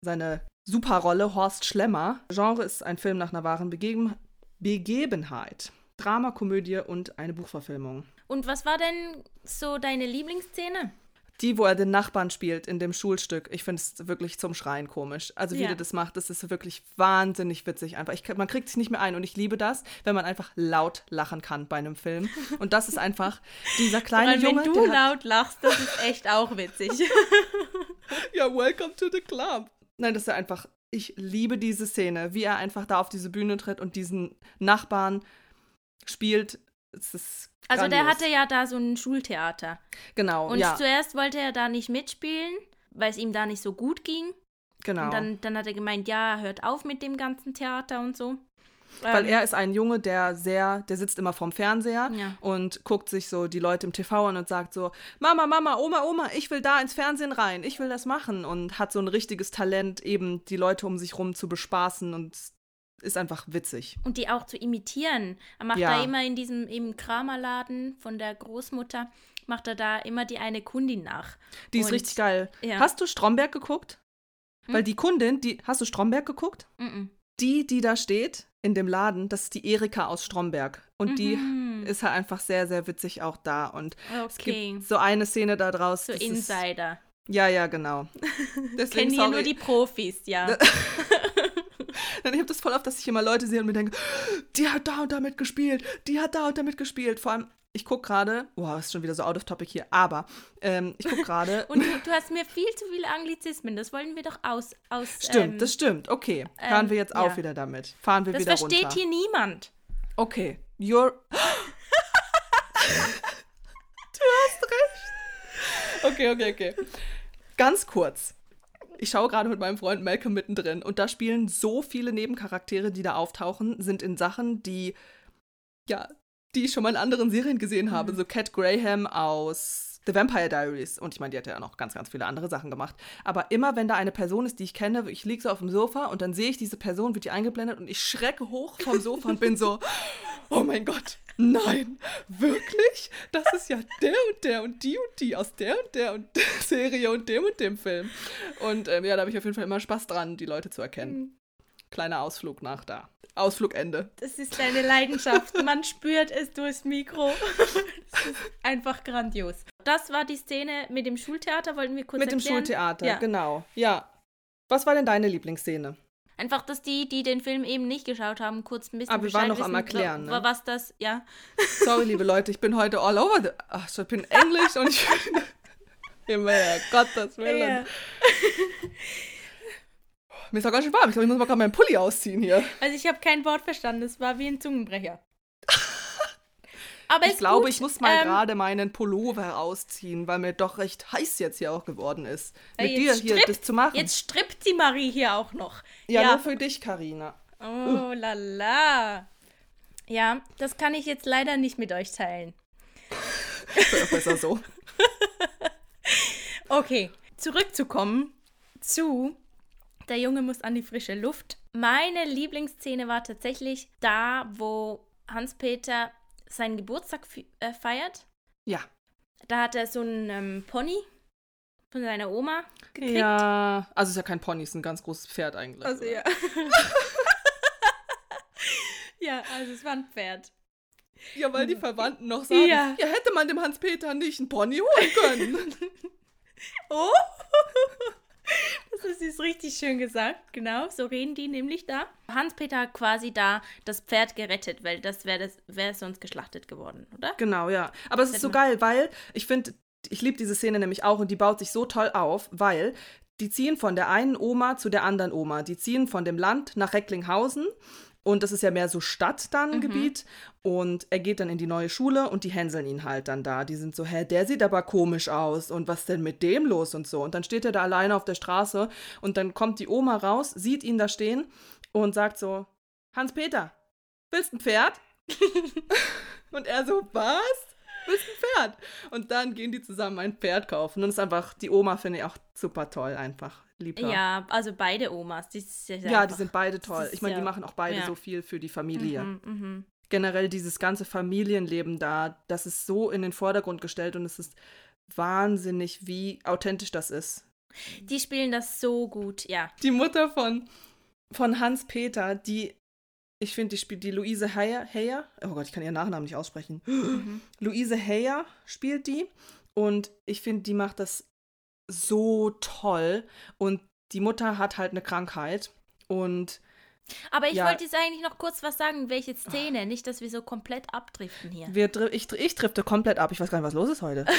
seine Superrolle Horst Schlemmer. Genre ist ein Film nach einer wahren Begeben Begebenheit. Drama, Komödie und eine Buchverfilmung. Und was war denn so deine Lieblingsszene? Die, wo er den Nachbarn spielt in dem Schulstück, ich finde es wirklich zum Schreien komisch. Also wie Ja. der das macht, das ist wirklich wahnsinnig witzig einfach. Ich, man kriegt sich nicht mehr ein und ich liebe das, wenn man einfach laut lachen kann bei einem Film. Und das ist einfach dieser kleine Junge, wenn du laut lachst, das ist echt auch witzig. ja, welcome to the club. Nein, das ist einfach, ich liebe diese Szene, wie er einfach da auf diese Bühne tritt und diesen Nachbarn spielt. Es ist Also der grandios. hatte ja da so ein Schultheater. genau, Und ja, zuerst wollte er da nicht mitspielen, weil es ihm da nicht so gut ging. genau. Und dann, dann hat er gemeint, ja, hört auf mit dem ganzen Theater und so. Weil Ähm, er ist ein Junge, der sehr, der sitzt immer vorm Fernseher Ja. und guckt sich so die Leute im TV an und sagt so, Mama, Mama, Oma, Oma, ich will da ins Fernsehen rein, ich will das machen und hat so ein richtiges Talent, eben die Leute um sich rum zu bespaßen und ist einfach witzig. Und die auch zu imitieren. Er macht Ja. da immer in diesem im Kramerladen von der Großmutter, macht er da immer die eine Kundin nach. Die ist Und- richtig geil. ja. Hast du Stromberg geguckt? Hm? Weil die Kundin, die, hast du Stromberg geguckt? Mm Die, die da steht in dem Laden, das ist die Erika aus Stromberg. Und die Mhm. ist halt einfach sehr, sehr witzig auch da. Und es Okay. gibt so eine Szene da draus. So das ist- Insider. Ja, ja, genau. Kennen hier nur die Profis, ja. Ich habe das voll oft, dass ich immer Leute sehe und mir denke, die hat da und da mitgespielt, die hat da und da mitgespielt. Vor allem, ich gucke gerade, wow, ist schon wieder so out of topic hier, aber ähm, ich gucke gerade. Und du, du hast mir viel zu viele Anglizismen. Das wollen wir doch aus. aus Stimmt, ähm, das stimmt. Okay, hören ähm, wir jetzt auf ja. wieder damit. Fahren wir das wieder versteht runter. hier niemand. Okay, you're. du hast recht. Okay, okay, okay. Ganz kurz. Ich schaue gerade mit meinem Freund Malcolm mittendrin und da spielen so viele Nebencharaktere, die da auftauchen, sind in Sachen, die, ja, die ich schon mal in anderen Serien gesehen habe. Mhm. So Cat Graham aus The Vampire Diaries. Und ich meine, die hat ja noch ganz, ganz viele andere Sachen gemacht. Aber immer, wenn da eine Person ist, die ich kenne, ich liege so auf dem Sofa und dann sehe ich diese Person, wird die eingeblendet und ich schrecke hoch vom Sofa und bin so, oh mein Gott, nein, wirklich? Das ist ja der und der und die und die aus der und der und der Serie und dem und dem Film. Und ähm, ja, da habe ich auf jeden Fall immer Spaß dran, die Leute zu erkennen. Kleiner Ausflug nach da. Ausflugende. Das ist deine Leidenschaft. Man spürt es durchs Mikro. Das ist einfach grandios. Das war die Szene mit dem Schultheater, wollten wir kurz Mit dem erklären. Schultheater, Ja. genau. Ja. Was war denn deine Lieblingsszene? Einfach, dass die, die den Film eben nicht geschaut haben, kurz ein bisschen Aber wir waren noch am wissen, Erklären, wa- ne? Was das, ja. Sorry, liebe Leute, ich bin heute all over the. Ach, ich bin Englisch und ich bin. Immer, Gottes Willen. ja. Mir ist auch ganz schön warm. Ich glaube, ich muss mal gerade meinen Pulli ausziehen hier. Also ich habe kein Wort verstanden. Es war wie ein Zungenbrecher. Aber Ich glaube, gut. ich muss mal Ähm, gerade meinen Pullover ausziehen, weil mir doch recht heiß jetzt hier auch geworden ist. Mit dir jetzt hier strippt- das zu machen. Jetzt strippt die Marie hier auch noch. ja, ja. nur für dich, Karina. Oh la la. Ja, das kann ich jetzt leider nicht mit euch teilen. Besser so. Okay, zurückzukommen zu Der Junge muss an die frische Luft. Meine Lieblingsszene war tatsächlich da, wo Hans-Peter seinen Geburtstag äh, feiert. Ja. Da hat er so einen ähm, Pony von seiner Oma gekriegt. Ja. Also ist ja kein Pony, ist ein ganz großes Pferd eigentlich. Also ja. ja, also es war ein Pferd. Ja, weil die Verwandten noch sagen, Ja. ja, hätte man dem Hans-Peter nicht einen Pony holen können. Oh! Das ist jetzt richtig schön gesagt, genau. So reden die nämlich da. Hans-Peter hat quasi da das Pferd gerettet, weil das wäre wär sonst geschlachtet geworden, oder? Genau, ja. Aber es ist so geil, weil ich finde, ich liebe diese Szene nämlich auch und die baut sich so toll auf, weil die ziehen von der einen Oma zu der anderen Oma. Die ziehen von dem Land nach Recklinghausen Und das ist ja mehr so Stadt dann Mhm. Gebiet. Und er geht dann in die neue Schule und die hänseln ihn halt dann da. Die sind so, hä, der sieht aber komisch aus und was denn mit dem los und so. Und dann steht er da alleine auf der Straße und dann kommt die Oma raus, sieht ihn da stehen und sagt so, Hans-Peter, willst ein Pferd? und er so, was? Willst ein Pferd? Und dann gehen die zusammen ein Pferd kaufen. Und das ist einfach, die Oma finde ich auch super toll einfach. Lieber. Ja, also beide Omas. Die, ja die sind beide toll. Ich meine, die machen auch beide ja. so viel für die Familie. Mhm, mhm. Generell dieses ganze Familienleben da, das ist so in den Vordergrund gestellt und es ist wahnsinnig, wie authentisch das ist. Die spielen das so gut, ja. Die Mutter von, von Hans Peter, die, ich finde, die spielt die Luise Heyer, Heyer, oh Gott, ich kann ihren Nachnamen nicht aussprechen. Mhm. Luise Heyer spielt die und ich finde, die macht das so toll und die Mutter hat halt eine Krankheit und Aber ich Ja. wollte jetzt eigentlich noch kurz was sagen, welche Szene, nicht, dass wir so komplett abdriften hier. wir, ich, ich drifte komplett ab. Ich weiß gar nicht, was los ist heute.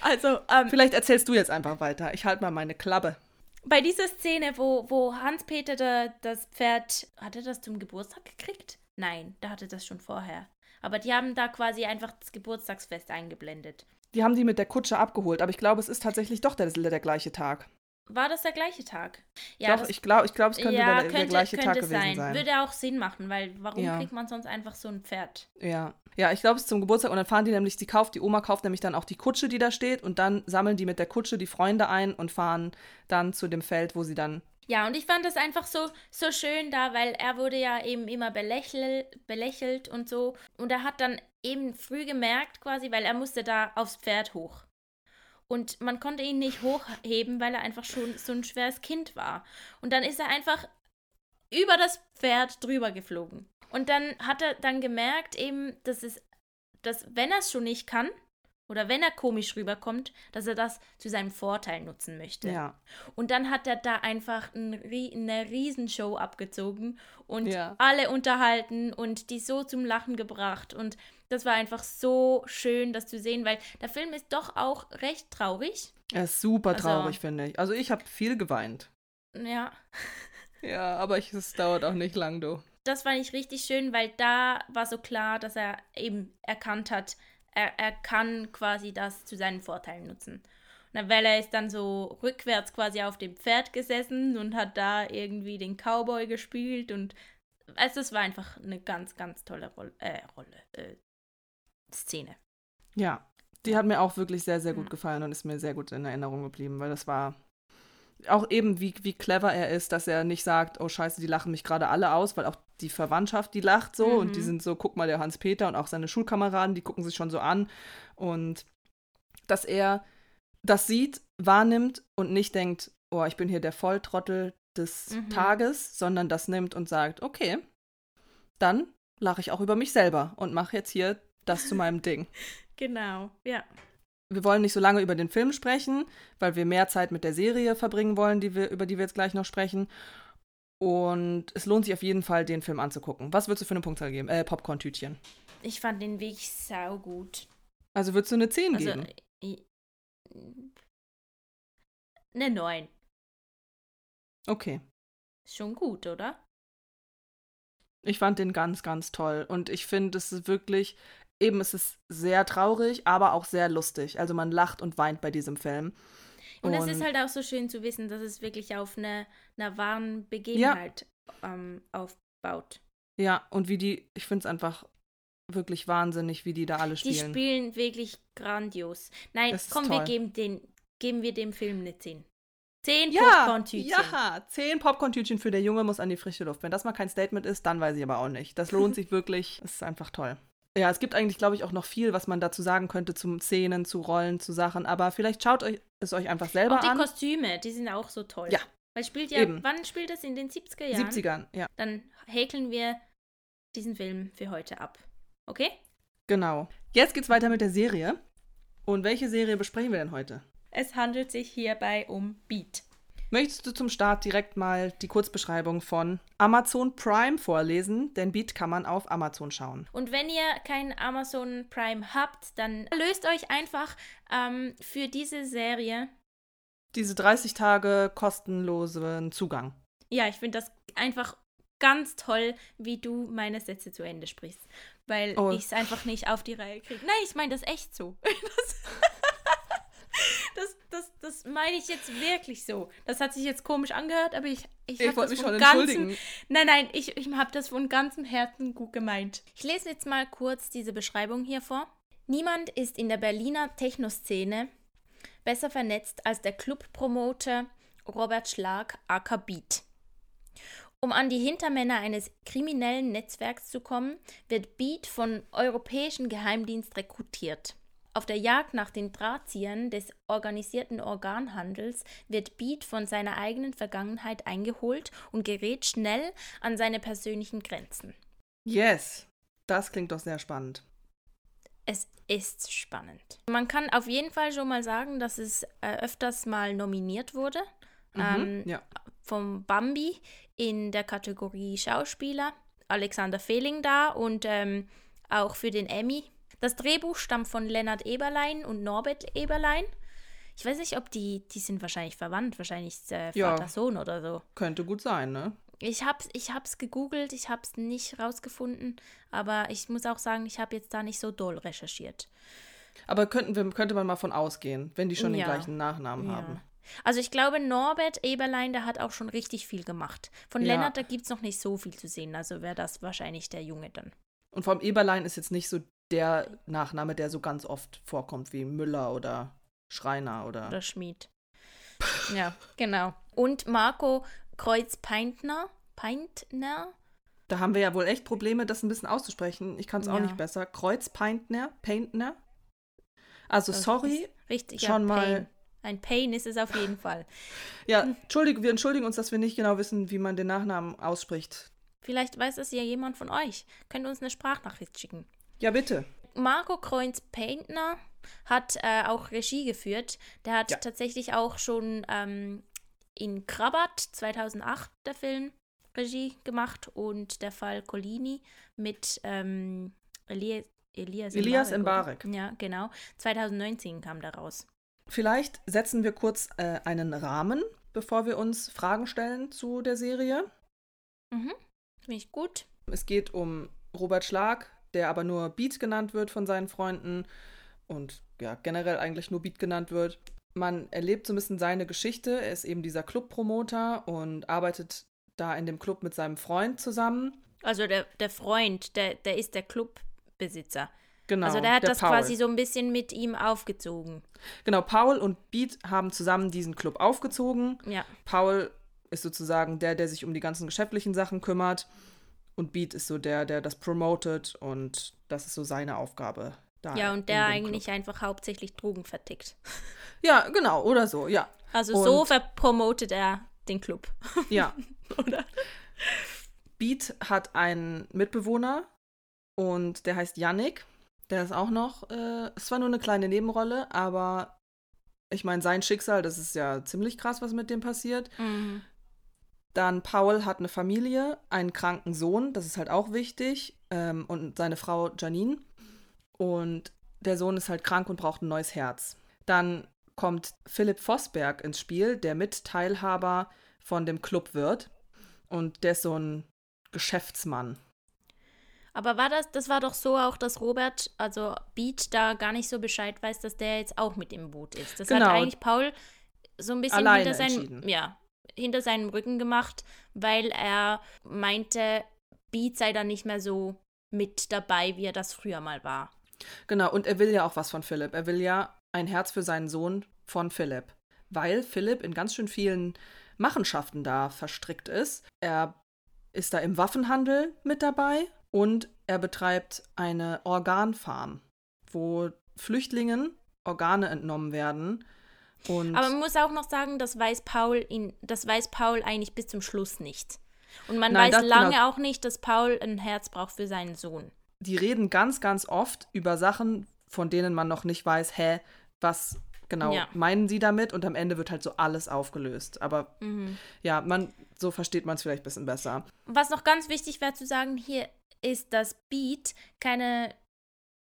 Also, ähm, Vielleicht erzählst du jetzt einfach weiter. Ich halte mal meine Klappe. bei dieser Szene, wo, wo Hans-Peter da, das Pferd, hat er das zum Geburtstag gekriegt? Nein, da hatte das schon vorher. Aber die haben da quasi einfach das Geburtstagsfest eingeblendet. Die haben die mit der Kutsche abgeholt, aber ich glaube, es ist tatsächlich doch der, der gleiche Tag. War das der gleiche Tag? Ja, doch, das, ich glaube, ich glaub, es könnte, ja, der, der gleiche Tag gewesen sein. sein. Würde auch Sinn machen, weil warum Ja. kriegt man sonst einfach so ein Pferd? Ja, ja, ich glaube, es ist zum Geburtstag und dann fahren die nämlich, die kauft, die Oma kauft nämlich dann auch die Kutsche, die da steht und dann sammeln die mit der Kutsche die Freunde ein und fahren dann zu dem Feld, wo sie dann, Ja, und ich fand das einfach so, so schön da, weil er wurde ja eben immer belächel, belächelt und so. Und er hat dann eben früh gemerkt quasi, weil er musste da aufs Pferd hoch. Und man konnte ihn nicht hochheben, weil er einfach schon so ein schweres Kind war. Und dann ist er einfach über das Pferd drüber geflogen. Und dann hat er dann gemerkt eben, dass es, dass wenn er es schon nicht kann, oder wenn er komisch rüberkommt, dass er das zu seinem Vorteil nutzen möchte. ja, Und dann hat er da einfach ein, eine Riesenshow abgezogen und Ja. alle unterhalten und die so zum Lachen gebracht. Und das war einfach so schön, das zu sehen, weil der Film ist doch auch recht traurig. er ist super Also- traurig, finde ich. Also ich habe viel geweint. Ja, Ja, aber ich, es dauert auch nicht lang, du. das fand ich richtig schön, weil da war so klar, dass er eben erkannt hat, er, er kann quasi das zu seinen Vorteilen nutzen. Dann, weil er ist dann so rückwärts quasi auf dem Pferd gesessen und hat da irgendwie den Cowboy gespielt und also es war einfach eine ganz, ganz tolle Rolle, äh, Rolle, äh, Szene. Ja, die hat mir auch wirklich sehr, sehr gut Mhm. gefallen und ist mir sehr gut in Erinnerung geblieben, weil das war auch eben, wie, wie clever er ist, dass er nicht sagt, oh scheiße, die lachen mich gerade alle aus, weil auch die Verwandtschaft, die lacht so und die Mhm. sind so, guck mal, der Hans-Peter und auch seine Schulkameraden, die gucken sich schon so an und dass er das sieht, wahrnimmt und nicht denkt, oh, ich bin hier der Volltrottel des Mhm. Tages, sondern das nimmt und sagt, okay, dann lache ich auch über mich selber und mache jetzt hier das zu meinem Ding Genau, ja. Wir wollen nicht so lange über den Film sprechen, weil wir mehr Zeit mit der Serie verbringen wollen, die wir, über die wir jetzt gleich noch sprechen. Und es lohnt sich auf jeden Fall, den Film anzugucken. Was würdest du für eine Punktzahl geben? Äh, Popcorn-Tütchen. Ich fand den wirklich saugut. Also würdest du eine 10 Also, geben? i- eine 9. Okay. Ist schon gut, oder? Ich fand den ganz, ganz toll. Und ich finde, es ist wirklich, eben, es ist sehr traurig, aber auch sehr lustig. Also man lacht und weint bei diesem Film. Und, es ist halt auch so schön zu wissen, dass es wirklich auf eine, einer wahren Begebenheit ähm, aufbaut. Ja, und wie die, ich finde es einfach wirklich wahnsinnig, wie die da alle Die spielen. spielen wirklich grandios. Nein, komm, wir toll. geben, den, geben wir dem Film eine 10. 10 Ja, Popcorn-Tütchen. ja, zehn Popcorn-Tütchen für der Junge muss an die frische Luft. Wenn das mal kein Statement ist, dann weiß ich aber auch nicht. Das lohnt sich wirklich. Das ist einfach toll. Ja, es gibt eigentlich, glaube ich, auch noch viel, was man dazu sagen könnte zu Szenen, zu Rollen, zu Sachen. Aber vielleicht schaut euch es euch einfach selber Auch die an. Kostüme, die sind auch so toll. Ja. Weil spielt ja, Eben. wann spielt das in den 70er Jahren? 70ern, ja. Dann häkeln wir diesen Film für heute ab. Okay? Genau. Jetzt geht's weiter mit der Serie. Und welche Serie besprechen wir denn heute? Es handelt sich hierbei um Beat. Möchtest du zum Start direkt mal die Kurzbeschreibung von Amazon Prime vorlesen? Denn Beat kann man auf Amazon schauen. Und wenn ihr kein Amazon Prime habt, dann löst euch einfach ähm, für diese Serie. Diese 30 Tage kostenlosen Zugang. Ja, ich finde das einfach ganz toll, wie du meine Sätze zu Ende sprichst. Weil Oh. ich es einfach nicht auf die Reihe kriege. Nein, ich meine das echt so. Das, das, das, meine ich jetzt wirklich so. Das hat sich jetzt komisch angehört, aber ich, ich, Ich hab wollte das mich von schon ganzem, entschuldigen. Nein, nein, ich, ich habe das von ganzem Herzen gut gemeint. Ich lese jetzt mal kurz diese Beschreibung hier vor. Niemand ist in der Berliner Techno-Szene besser vernetzt als der Club-Promoter Robert Schlag aka Beat. Um an die Hintermänner eines kriminellen Netzwerks zu kommen, wird Beat von europäischen Geheimdienst rekrutiert. Auf der Jagd nach den Drahtziehern des organisierten Organhandels wird Beat von seiner eigenen Vergangenheit eingeholt und gerät schnell an seine persönlichen Grenzen. Yes. Das klingt doch sehr spannend. Es ist spannend. Man kann auf jeden Fall schon mal sagen, dass es äh, öfters mal nominiert wurde. Ähm, Mhm. Ja. vom Bambi in der Kategorie Schauspieler. Alexander Fehling da und ähm, auch für den Emmy. Das Drehbuch stammt von Lennart Eberlein und Norbert Eberlein. Ich weiß nicht, ob die, die sind wahrscheinlich verwandt, wahrscheinlich äh, Ja. Vater-Sohn oder so. Könnte gut sein, ne? Ich hab's, ich hab's gegoogelt, ich hab's nicht rausgefunden, aber ich muss auch sagen, ich habe jetzt da nicht so doll recherchiert. Aber könnten wir, könnte man mal von ausgehen, wenn die schon Ja. den gleichen Nachnamen Ja. haben. Also ich glaube, Norbert Eberlein, der hat auch schon richtig viel gemacht. Von Ja. Lennart, da gibt es noch nicht so viel zu sehen, also wäre das wahrscheinlich der Junge dann. Und vom Eberlein ist jetzt nicht so der Nachname, der so ganz oft vorkommt, wie Müller oder Schreiner oder. Oder Schmied. ja, genau. Und Marco Kreuz-Peintner, Peintner, Da haben wir ja wohl echt Probleme, das ein bisschen auszusprechen. Ich kann es auch Ja. nicht besser. Kreuzpeintner, Paintner. Also Das sorry. richtig, schon ja, mal-. Ein Pain ist es auf jeden Fall. Ja, Hm. entschuldige, wir entschuldigen uns, dass wir nicht genau wissen, wie man den Nachnamen ausspricht. Vielleicht weiß es ja jemand von euch. Könnt ihr uns eine Sprachnachricht schicken. Ja, bitte. Marco Kreuz-Peintner hat äh, auch Regie geführt. Der hat Ja. tatsächlich auch schon ähm, in Krabat 2008 der Film Regie gemacht und der Fall Colini mit ähm, Eli Elias, Elias Mbarek? Ja, genau. 2019 kam der raus. Vielleicht setzen wir kurz äh, einen Rahmen, bevor wir uns Fragen stellen zu der Serie. Mhm. Finde ich gut. Es geht um Robert Schlag, der aber nur Beat genannt wird von seinen Freunden und ja, generell eigentlich nur Beat genannt wird. Man erlebt so ein bisschen seine Geschichte. Er ist eben dieser Clubpromoter und arbeitet da in dem Club mit seinem Freund zusammen. Also der, der Freund, der, der ist der Clubbesitzer. Genau. also der hat das Paul. quasi so ein bisschen mit ihm aufgezogen. Genau, Paul und Beat haben zusammen diesen Club aufgezogen. Ja. Paul ist sozusagen der, der sich um die ganzen geschäftlichen Sachen kümmert. Und Beat ist so der, der das promotet. Und das ist so seine Aufgabe. Da Ja, und der eigentlich Club. einfach hauptsächlich Drogen vertickt. Ja, genau, oder so, ja. Also Und- so verpromotet er den Club. Ja. Oder? Beat hat einen Mitbewohner und der heißt Yannick. Der ist auch noch, äh, es war nur eine kleine Nebenrolle, aber ich meine, sein Schicksal, das ist ja ziemlich krass, was mit dem passiert. Mhm. Dann Paul hat eine Familie, einen kranken Sohn, das ist halt auch wichtig, ähm, und seine Frau Janine. Und der Sohn ist halt krank und braucht ein neues Herz. Dann kommt Philipp Vosberg ins Spiel, der Mitteilhaber von dem Club wird. Und der ist so ein Geschäftsmann. Aber war das, das war doch so auch, dass Robert, also Beat, da gar nicht so Bescheid weiß, dass der jetzt auch mit im Boot ist. Das Genau. hat eigentlich Paul so ein bisschen Alleine hinter entschieden. ja, hinter seinem Rücken gemacht, weil er meinte, Beat sei dann nicht mehr so mit dabei, wie er das früher mal war. Genau, und er will ja auch was von Philipp. Er will ja ein Herz für seinen Sohn von Philipp. Weil Philipp in ganz schön vielen Machenschaften da verstrickt ist. Er ist da im Waffenhandel mit dabei und er betreibt eine Organfarm, wo Flüchtlingen Organe entnommen werden. Und Aber man muss auch noch sagen, das weiß Paul in, das weiß Paul eigentlich bis zum Schluss nicht. Und man Nein, weiß das- lange genau. auch nicht, dass Paul ein Herz braucht für seinen Sohn. die reden ganz, ganz oft über Sachen, von denen man noch nicht weiß, hä, was genau Ja. meinen sie damit? Und am Ende wird halt so alles aufgelöst. Aber Mhm. ja, man, so versteht man es vielleicht ein bisschen besser. Was noch ganz wichtig wäre zu sagen hier, ist, dass Beat keine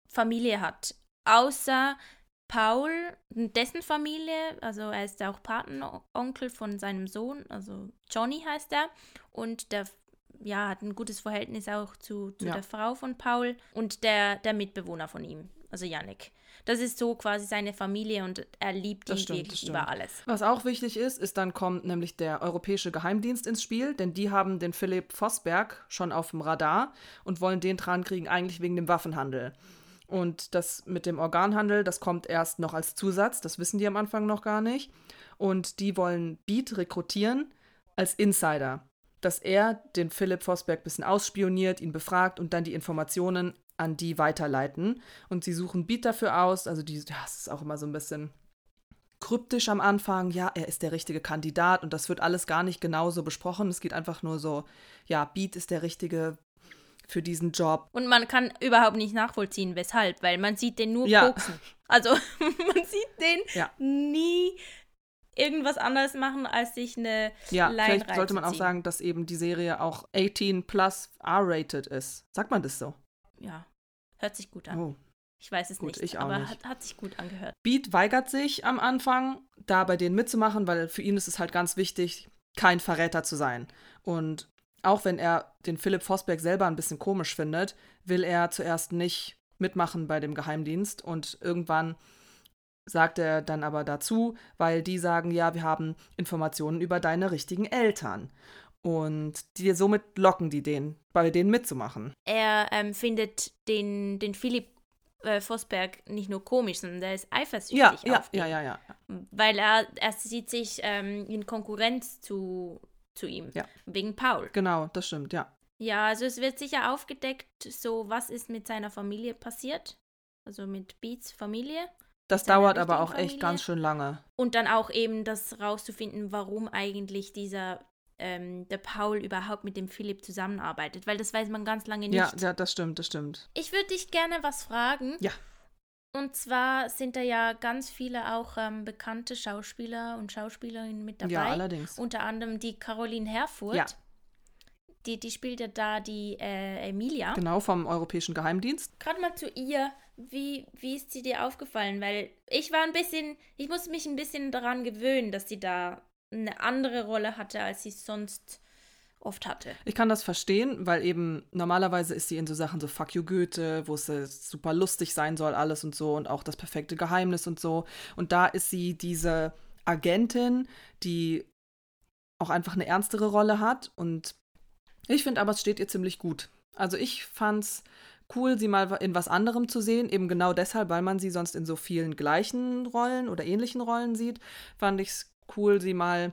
Familie hat. Außer Paul, dessen Familie, also er ist auch Patenonkel von seinem Sohn, also Johnny heißt er. Und der ja, hat ein gutes Verhältnis auch zu, zu Ja. der Frau von Paul und der, der Mitbewohner von ihm, also Yannick. Das ist so quasi seine Familie und er liebt Das die stimmt, wirklich über alles. Was auch wichtig ist, ist dann kommt nämlich der Europäische Geheimdienst ins Spiel, denn die haben den Philipp Vosberg schon auf dem Radar und wollen den dran kriegen, eigentlich wegen dem Waffenhandel. Und das mit dem Organhandel, das kommt erst noch als Zusatz, das wissen die am Anfang noch gar nicht. Und die wollen Beat rekrutieren als Insider, dass er den Philipp Vosberg ein bisschen ausspioniert, ihn befragt und dann die Informationen an die weiterleiten. Und sie suchen Beat dafür aus, also die, ja, es ist auch immer so ein bisschen kryptisch am Anfang, ja, er ist der richtige Kandidat und das wird alles gar nicht genauso besprochen. Es geht einfach nur so, ja, Beat ist der richtige für diesen Job. Und man kann überhaupt nicht nachvollziehen, weshalb, weil man sieht den nur Ja. koksen. Also man sieht den Ja. nie irgendwas anderes machen, als sich eine Ja, Line vielleicht sollte man auch sagen, dass eben die Serie auch 18 plus R-rated ist. Sagt man das so? Ja, hört sich gut an. Oh. Ich weiß es Gut, nicht, aber nicht. Hat, hat sich gut angehört. Beat weigert sich am Anfang, da bei denen mitzumachen, weil für ihn ist es halt ganz wichtig, kein Verräter zu sein. Und auch wenn er den Philipp Vosberg selber ein bisschen komisch findet, will er zuerst nicht mitmachen bei dem Geheimdienst und irgendwann sagt er dann aber dazu, weil die sagen, ja, wir haben Informationen über deine richtigen Eltern. Und die, somit locken die den, bei denen mitzumachen. Er ähm, findet den, den Philipp äh, Vosberg nicht nur komisch, sondern der ist eifersüchtig Ja, auf ja, ihn. ja, ja, ja. Weil er, er sieht sich ähm, in Konkurrenz zu, zu ihm. Ja. Wegen Paul. Genau, das stimmt, ja. Ja, also es wird sicher aufgedeckt, so was ist mit seiner Familie passiert. Also mit Beats Familie. Das dauert aber auch echt Familie? ganz schön lange. Und dann auch eben das rauszufinden, warum eigentlich dieser, ähm, der Paul überhaupt mit dem Philipp zusammenarbeitet. Weil das weiß man ganz lange nicht. Ja, ja, das stimmt, das stimmt. Ich würde dich gerne was fragen. Ja. Und zwar sind da ja ganz viele auch ähm, bekannte Schauspieler und Schauspielerinnen mit dabei. Ja, allerdings. Unter anderem die Caroline Herfurth. Ja. Die, die spielt ja da die äh, Emilia. Genau, vom Europäischen Geheimdienst. Gerade mal zu ihr. Wie, wie ist sie dir aufgefallen? Weil ich war ein bisschen, ich musste mich ein bisschen daran gewöhnen, dass sie da eine andere Rolle hatte, als sie sonst oft hatte. Ich kann das verstehen, weil eben normalerweise ist sie in so Sachen so Fuck you Goethe, wo es äh, super lustig sein soll, alles und so und auch das perfekte Geheimnis und so. Und da ist sie diese Agentin, die auch einfach eine ernstere Rolle hat und ich finde aber, es steht ihr ziemlich gut. Also ich fand's cool, sie mal in was anderem zu sehen, eben genau deshalb, weil man sie sonst in so vielen gleichen Rollen oder ähnlichen Rollen sieht, fand ich es cool, sie mal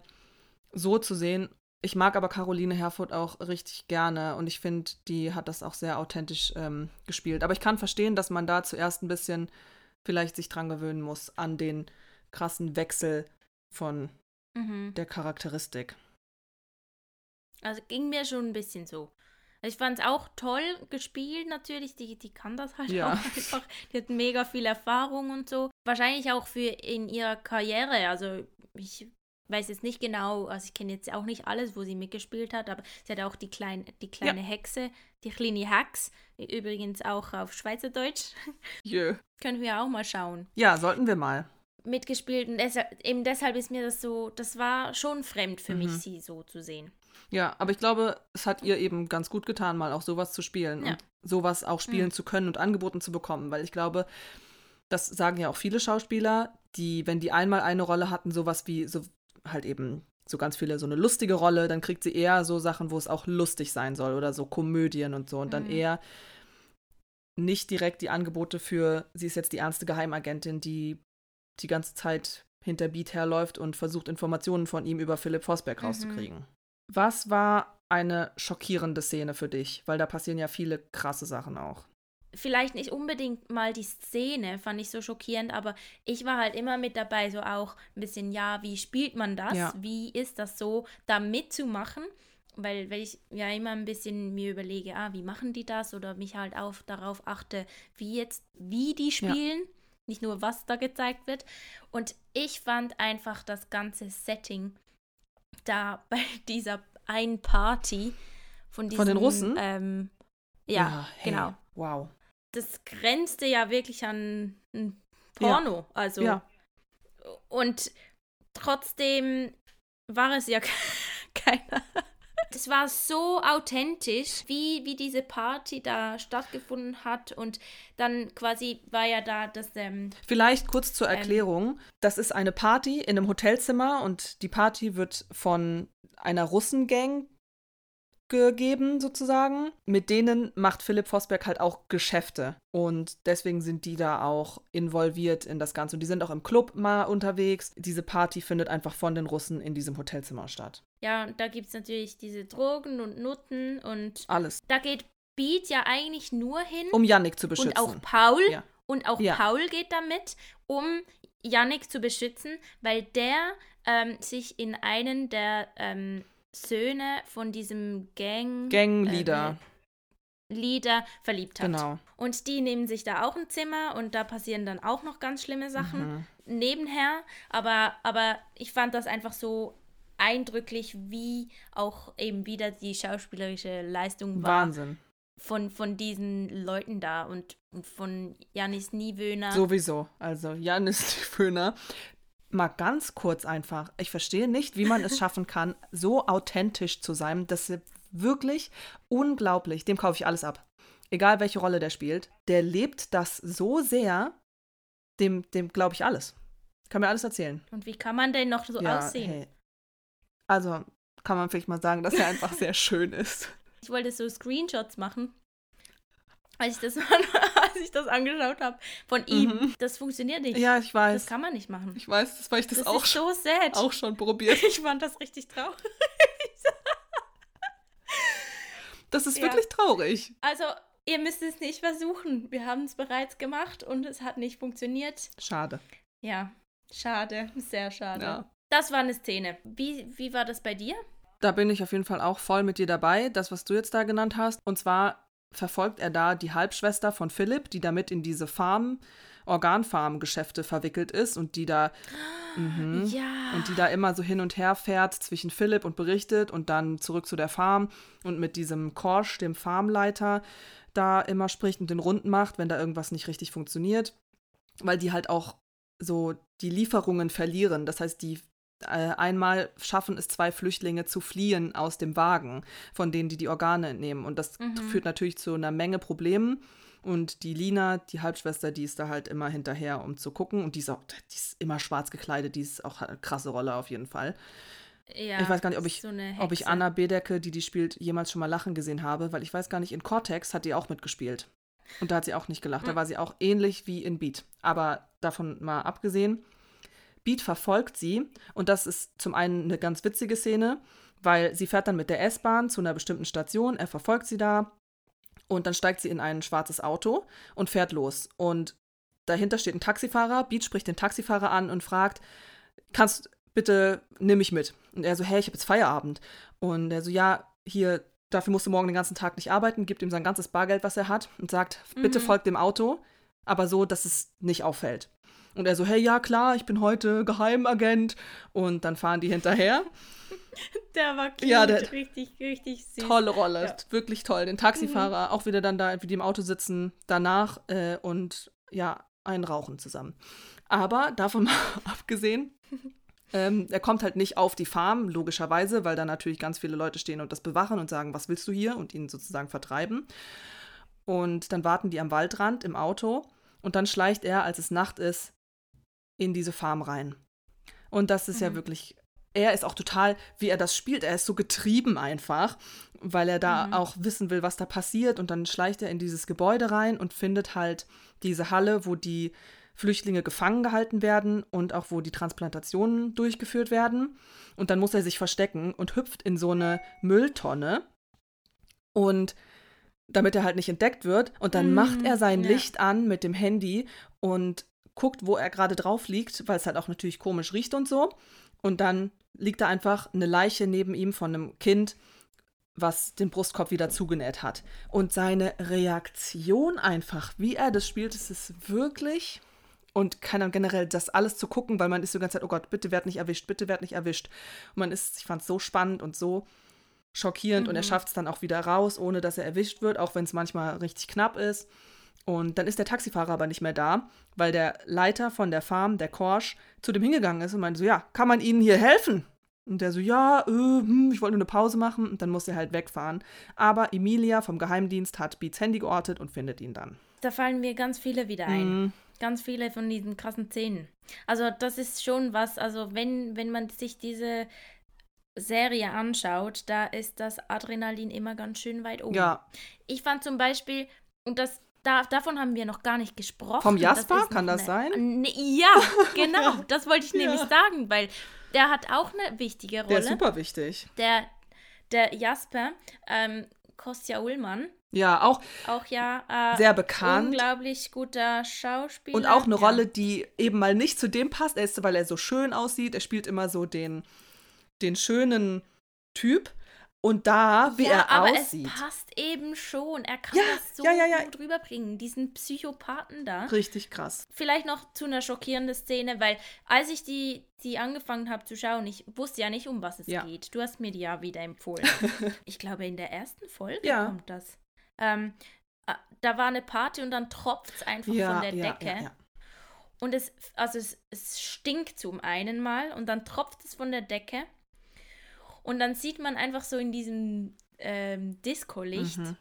so zu sehen. Ich mag aber Caroline Herfurth auch richtig gerne und ich finde, die hat das auch sehr authentisch ähm, gespielt. Aber ich kann verstehen, dass man da zuerst ein bisschen vielleicht sich dran gewöhnen muss an den krassen Wechsel von Mhm. der Charakteristik. Also ging mir schon ein bisschen so. Also ich fand es auch toll gespielt natürlich. Die, die kann das halt Ja. auch einfach. Die hat mega viel Erfahrung und so. Wahrscheinlich auch für in ihrer Karriere. Also ich weiß jetzt nicht genau, also ich kenne jetzt auch nicht alles, wo sie mitgespielt hat, aber sie hat auch die, klein, die kleine Hexe, die kleine Hex, übrigens auch auf Schweizerdeutsch. Jö. Können wir auch mal schauen. Ja, sollten wir mal. Mitgespielt und deshalb, eben deshalb ist mir das so, das war schon fremd für mich, Mhm. sie so zu sehen. Ja, aber ich glaube, es hat ihr eben ganz gut getan, mal auch sowas zu spielen Ja. und sowas auch spielen Mhm. zu können und angeboten zu bekommen, weil ich glaube, das sagen ja auch viele Schauspieler, die, wenn die einmal eine Rolle hatten, sowas wie so halt eben so ganz viele so eine lustige Rolle, dann kriegt sie eher so Sachen, wo es auch lustig sein soll oder so Komödien und so und dann Mhm. eher nicht direkt die Angebote für, sie ist jetzt die ernste Geheimagentin, die die ganze Zeit hinter Beat herläuft und versucht, Informationen von ihm über Philipp Vosberg Mhm. rauszukriegen. Was war eine schockierende Szene für dich? Weil da passieren ja viele krasse Sachen auch. Vielleicht nicht unbedingt mal die Szene, fand ich so schockierend, aber ich war halt immer mit dabei, so auch ein bisschen, ja, wie spielt man das? Ja. Wie ist das so, da mitzumachen? Weil, weil ich ja immer ein bisschen mir überlege, ah, wie machen die das? Oder mich halt auf, darauf achte, wie jetzt, wie die spielen, nicht nur was da gezeigt wird. Und ich fand einfach das ganze Setting da bei dieser einen Party von diesen Von den Russen? Ähm, ja, hey, genau Wow. Das grenzte ja wirklich an ein Porno. Also Ja. und trotzdem war es ja keiner. das war so authentisch, wie, wie diese Party da stattgefunden hat. Und dann quasi war ja da das. Ähm, Vielleicht kurz zur Erklärung. Ähm, das ist eine Party in einem Hotelzimmer und die Party wird von einer Russengang gegeben, sozusagen. Mit denen macht Philipp Vosberg halt auch Geschäfte. Und deswegen sind die da auch involviert in das Ganze. Und die sind auch im Club mal unterwegs. Diese Party findet einfach von den Russen in diesem Hotelzimmer statt. Ja, und da gibt es natürlich diese Drogen und Nutten und. Alles. Da geht Beat ja eigentlich nur hin. Um Yannick zu beschützen. Und auch Paul. Ja. Und auch ja. Paul geht damit, um Yannick zu beschützen, weil der ähm, sich in einen der ähm, Söhne von diesem Gang. Gangleader. Äh, Leader verliebt hat. Genau. Und die nehmen sich da auch ein Zimmer und da passieren dann auch noch ganz schlimme Sachen mhm. nebenher. Aber, aber ich fand das einfach so eindrücklich, wie auch eben wieder die schauspielerische Leistung war. Wahnsinn. Von, von diesen Leuten da und, und von Janis Niewöhner. Sowieso. Also Janis Niewöhner, mal ganz kurz einfach. Ich verstehe nicht, wie man es schaffen kann, so authentisch zu sein. Das ist wirklich unglaublich. Dem kaufe ich alles ab. Egal welche Rolle der spielt. Der lebt das so sehr, dem, dem glaube ich alles. Kann mir alles erzählen. Und wie kann man denn noch so ja, aussehen? Hey. Also kann man vielleicht mal sagen, dass er einfach sehr schön ist. Ich wollte so Screenshots machen als ich das, als ich das angeschaut habe von ihm. Mhm. Das funktioniert nicht. Ja, ich weiß. Das kann man nicht machen. Ich weiß, das, weil ich das, das auch, so sad. auch schon probiert. Ich fand das richtig traurig. das ist ja. wirklich traurig. Also, ihr müsst es nicht versuchen. Wir haben es bereits gemacht und es hat nicht funktioniert. Schade. Ja, schade. Sehr schade. Ja. Das war eine Szene. Wie, wie war das bei dir? Da bin ich auf jeden Fall auch voll mit dir dabei, das, was du jetzt da genannt hast. Und zwar verfolgt er da die Halbschwester von Philipp, die damit in diese Farm, Organfarm-Geschäfte verwickelt ist und die da mh, ja. und die da immer so hin und her fährt zwischen Philipp und berichtet und dann zurück zu der Farm und mit diesem Korsch, dem Farmleiter, da immer spricht und den Runden macht, wenn da irgendwas nicht richtig funktioniert, weil die halt auch so die Lieferungen verlieren. Das heißt, die einmal schaffen es zwei Flüchtlinge zu fliehen aus dem Wagen, von denen die die Organe entnehmen. Und das mhm. führt natürlich zu einer Menge Problemen. Und die Lina, die Halbschwester, die ist da halt immer hinterher, um zu gucken. Und die ist auch, die ist immer schwarz gekleidet, die ist auch eine krasse Rolle auf jeden Fall. Ja, ich weiß gar nicht, ob ich, so ob ich Anna Bedecke, die die spielt, jemals schon mal lachen gesehen habe, weil ich weiß gar nicht, in Cortex hat die auch mitgespielt. Und da hat sie auch nicht gelacht. Mhm. Da war sie auch ähnlich wie in Beat. Aber davon mal abgesehen, Beat verfolgt sie und das ist zum einen eine ganz witzige Szene, weil sie fährt dann mit der S-Bahn zu einer bestimmten Station, er verfolgt sie da und dann steigt sie in ein schwarzes Auto und fährt los. Und dahinter steht ein Taxifahrer, Beat spricht den Taxifahrer an und fragt, kannst bitte, nimm mich mit. Und er so, hey, ich habe jetzt Feierabend. Und er so, ja, hier, dafür musst du morgen den ganzen Tag nicht arbeiten, gibt ihm sein ganzes Bargeld, was er hat und sagt, bitte mhm. folgt dem Auto, aber so, dass es nicht auffällt. Und er so, hey, ja klar, ich bin heute Geheimagent. Und dann fahren die hinterher. Der war cute, ja, der richtig, richtig süß. Tolle Rolle, ja. wirklich toll. Den Taxifahrer mhm. auch wieder dann da, wie die im Auto sitzen, danach äh, und ja, einen rauchen zusammen. Aber davon mal abgesehen, ähm, er kommt halt nicht auf die Farm, logischerweise, weil da natürlich ganz viele Leute stehen und das bewachen und sagen, was willst du hier? Und ihn sozusagen vertreiben. Und dann warten die am Waldrand im Auto und dann schleicht er, als es Nacht ist, in diese Farm rein. Und das ist mhm. ja wirklich, er ist auch total, wie er das spielt, er ist so getrieben einfach, weil er da mhm. auch wissen will, was da passiert. Und dann schleicht er in dieses Gebäude rein und findet halt diese Halle, wo die Flüchtlinge gefangen gehalten werden und auch wo die Transplantationen durchgeführt werden. Und dann muss er sich verstecken und hüpft in so eine Mülltonne. Und damit er halt nicht entdeckt wird. Und dann mm, macht er sein ja. Licht an mit dem Handy und guckt, wo er gerade drauf liegt, weil es halt auch natürlich komisch riecht und so. Und dann liegt da einfach eine Leiche neben ihm von einem Kind, was den Brustkorb wieder zugenäht hat. Und seine Reaktion einfach, wie er das spielt, ist es wirklich. Und keiner generell das alles zu gucken, weil man ist die ganze Zeit, oh Gott, bitte werd nicht erwischt, bitte werd nicht erwischt. Und man ist, ich fand es so spannend und so schockierend mhm. und er mhm. schafft es dann auch wieder raus, ohne dass er erwischt wird, auch wenn es manchmal richtig knapp ist. Und dann ist der Taxifahrer aber nicht mehr da, weil der Leiter von der Farm, der Korsch, zu dem hingegangen ist und meinte so, ja, kann man Ihnen hier helfen? Und der so, ja, äh, hm, ich wollte nur eine Pause machen. Und dann muss er halt wegfahren. Aber Emilia vom Geheimdienst hat Beats Handy geortet und findet ihn dann. Da fallen mir ganz viele wieder ein. Mhm. Ganz viele von diesen krassen Szenen. Also das ist schon was, also wenn, wenn man sich diese Serie anschaut, da ist das Adrenalin immer ganz schön weit oben. Ja, Ich fand zum Beispiel, und das, da, davon haben wir noch gar nicht gesprochen. Vom das Jasper? ist Kann das sein? Ne, ja, genau. Ja. Das wollte ich nämlich Ja. sagen, weil der hat auch eine wichtige der Rolle. ist super wichtig. Der, der Jasper, ähm, Kostja Ullmann, Ja, auch auch ja äh, sehr bekannt. unglaublich guter Schauspieler. Und auch eine ja. Rolle, die eben mal nicht zu dem passt. Er ist, weil er so schön aussieht. Er spielt immer so den, den schönen Typ. Und da, wie ja, er aber aussieht. es passt eben schon. Er kann Ja, das so ja, ja, ja. gut rüberbringen, diesen Psychopathen da. Richtig krass. Vielleicht noch zu einer schockierenden Szene, weil als ich die, die angefangen habe zu schauen, ich wusste ja nicht, um was es geht. Du hast mir die ja wieder empfohlen. ich glaube, in der ersten Folge kommt das. Ähm, äh, da war eine Party und dann tropft es einfach von der Decke. Und es, also es, es stinkt zum einen mal und dann tropft es von der Decke. Und dann sieht man einfach so in diesem ähm, Disco-Licht, Mhm.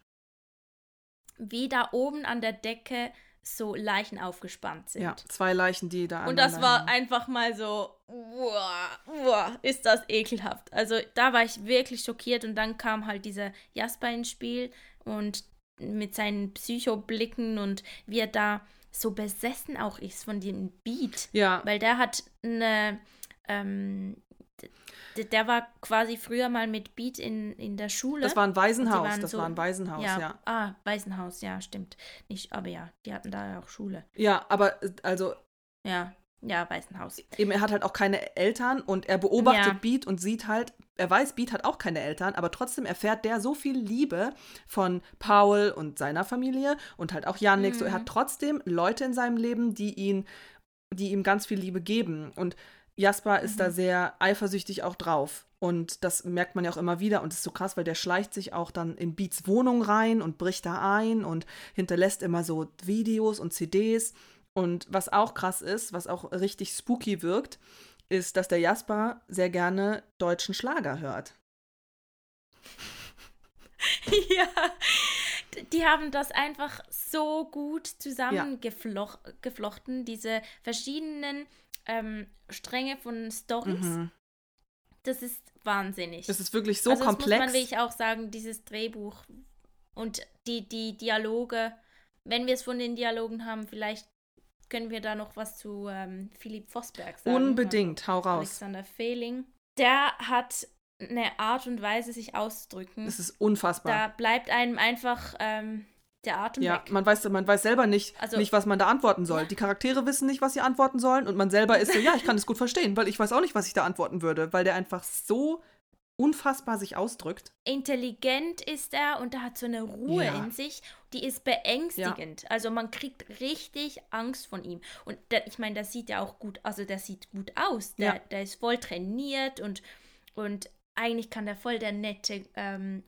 wie da oben an der Decke so Leichen aufgespannt sind. Ja, zwei Leichen, die da Und das war hängen. einfach mal so, wow, wow, ist das ekelhaft. Also da war ich wirklich schockiert und dann kam halt dieser Jasper ins Spiel und mit seinen Psychoblicken und wie er da so besessen auch ist von dem Beat. Ja, Weil der hat eine, ähm, der war quasi früher mal mit Beat in, in der Schule. das war ein Waisenhaus. Das so- war ein Waisenhaus, ja. ja. Ah, Waisenhaus, ja, stimmt. Nicht, aber ja, die hatten da ja auch Schule. Ja, aber also Ja, ja, Waisenhaus. eben, er hat halt auch keine Eltern und er beobachtet Ja. Beat und sieht halt, er weiß, Beat hat auch keine Eltern, aber trotzdem erfährt der so viel Liebe von Paul und seiner Familie und halt auch Yannick. So, er Mhm. hat trotzdem Leute in seinem Leben, die ihn, die ihm ganz viel Liebe geben. Und Jasper ist da Mhm. sehr eifersüchtig auch drauf. Und das merkt man ja auch immer wieder. Und es ist so krass, weil der schleicht sich auch dann in Beats Wohnung rein und bricht da ein und hinterlässt immer so Videos und CDs. Und was auch krass ist, was auch richtig spooky wirkt, ist, dass der Jasper sehr gerne deutschen Schlager hört. ja, die haben das einfach so gut zusammengeflochten, diese verschiedenen ähm, Stränge von Stories. Mhm. Das ist wahnsinnig. Es ist wirklich so also das komplex. muss man wirklich auch sagen, dieses Drehbuch und die, die Dialoge, wenn wir es von den Dialogen haben, vielleicht können wir da noch was zu ähm, Philipp Vosberg sagen. Unbedingt, hau raus. Alexander Fehling. Der hat eine Art und Weise, sich auszudrücken. Es ist unfassbar. Da bleibt einem einfach ähm, der Atem Ja, weg. man weiß, man weiß selber nicht, Also- nicht, was man da antworten soll. Ja. Die Charaktere wissen nicht, was sie antworten sollen und man selber ist so, ja, ich kann es gut verstehen, weil ich weiß auch nicht, was ich da antworten würde, weil der einfach so unfassbar sich ausdrückt. Intelligent ist er und er hat so eine Ruhe Ja. in sich, die ist beängstigend. Also man kriegt richtig Angst von ihm. Und der, ich meine, der sieht ja auch gut, also der sieht gut aus. Der, Ja. der ist voll trainiert und, und eigentlich kann der voll der nette, ähm,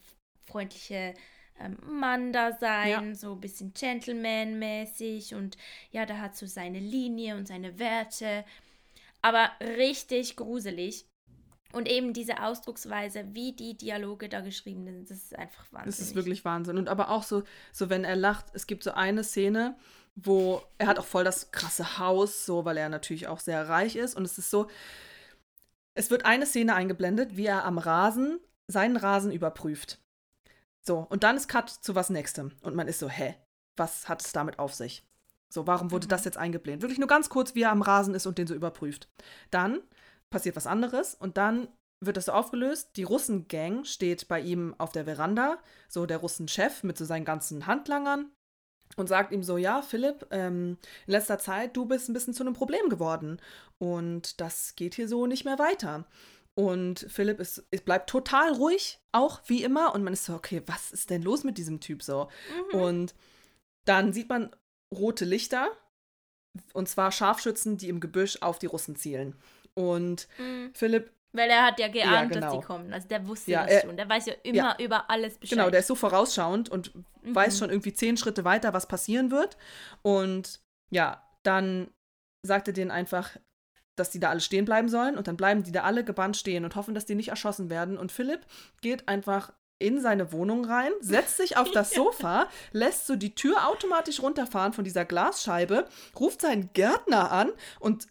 freundliche ähm, Mann da sein, Ja. so ein bisschen Gentleman-mäßig und ja, der hat so seine Linie und seine Werte. Aber richtig gruselig. Und eben diese Ausdrucksweise, wie die Dialoge da geschrieben sind, das ist einfach wahnsinnig. Das ist wirklich Wahnsinn. Und aber auch so, so wenn er lacht, es gibt so eine Szene, wo er hat auch voll das krasse Haus, so, weil er natürlich auch sehr reich ist. Und es ist so, es wird eine Szene eingeblendet, wie er am Rasen seinen Rasen überprüft. So, und dann ist Cut zu was Nächstem. Und man ist so, hä, was hat es damit auf sich? So, warum wurde Mhm. das jetzt eingeblendet? Wirklich nur ganz kurz, wie er am Rasen ist und den so überprüft. Dann passiert was anderes und dann wird das so aufgelöst. Die Russengang steht bei ihm auf der Veranda, so der Russenchef mit so seinen ganzen Handlangern und sagt ihm so, ja, Philipp, ähm, in letzter Zeit, du bist ein bisschen zu einem Problem geworden und das geht hier so nicht mehr weiter. Und Philipp ist, ist, bleibt total ruhig, auch wie immer. Und man ist so, okay, was ist denn los mit diesem Typ so? Mhm. Und dann sieht man rote Lichter, und zwar Scharfschützen, die im Gebüsch auf die Russen zielen. Und Mhm. Philipp, Weil er hat ja geahnt, dass genau. die kommen. Also der wusste Ja, das er- schon. Der weiß ja immer über alles Bescheid. genau, der ist so vorausschauend und Mhm. weiß schon irgendwie zehn Schritte weiter, was passieren wird. Und ja, dann sagt er denen einfach, dass die da alle stehen bleiben sollen und dann bleiben die da alle gebannt stehen und hoffen, dass die nicht erschossen werden. Und Philipp geht einfach in seine Wohnung rein, setzt sich auf das Sofa, lässt so die Tür automatisch runterfahren von dieser Glasscheibe, ruft seinen Gärtner an und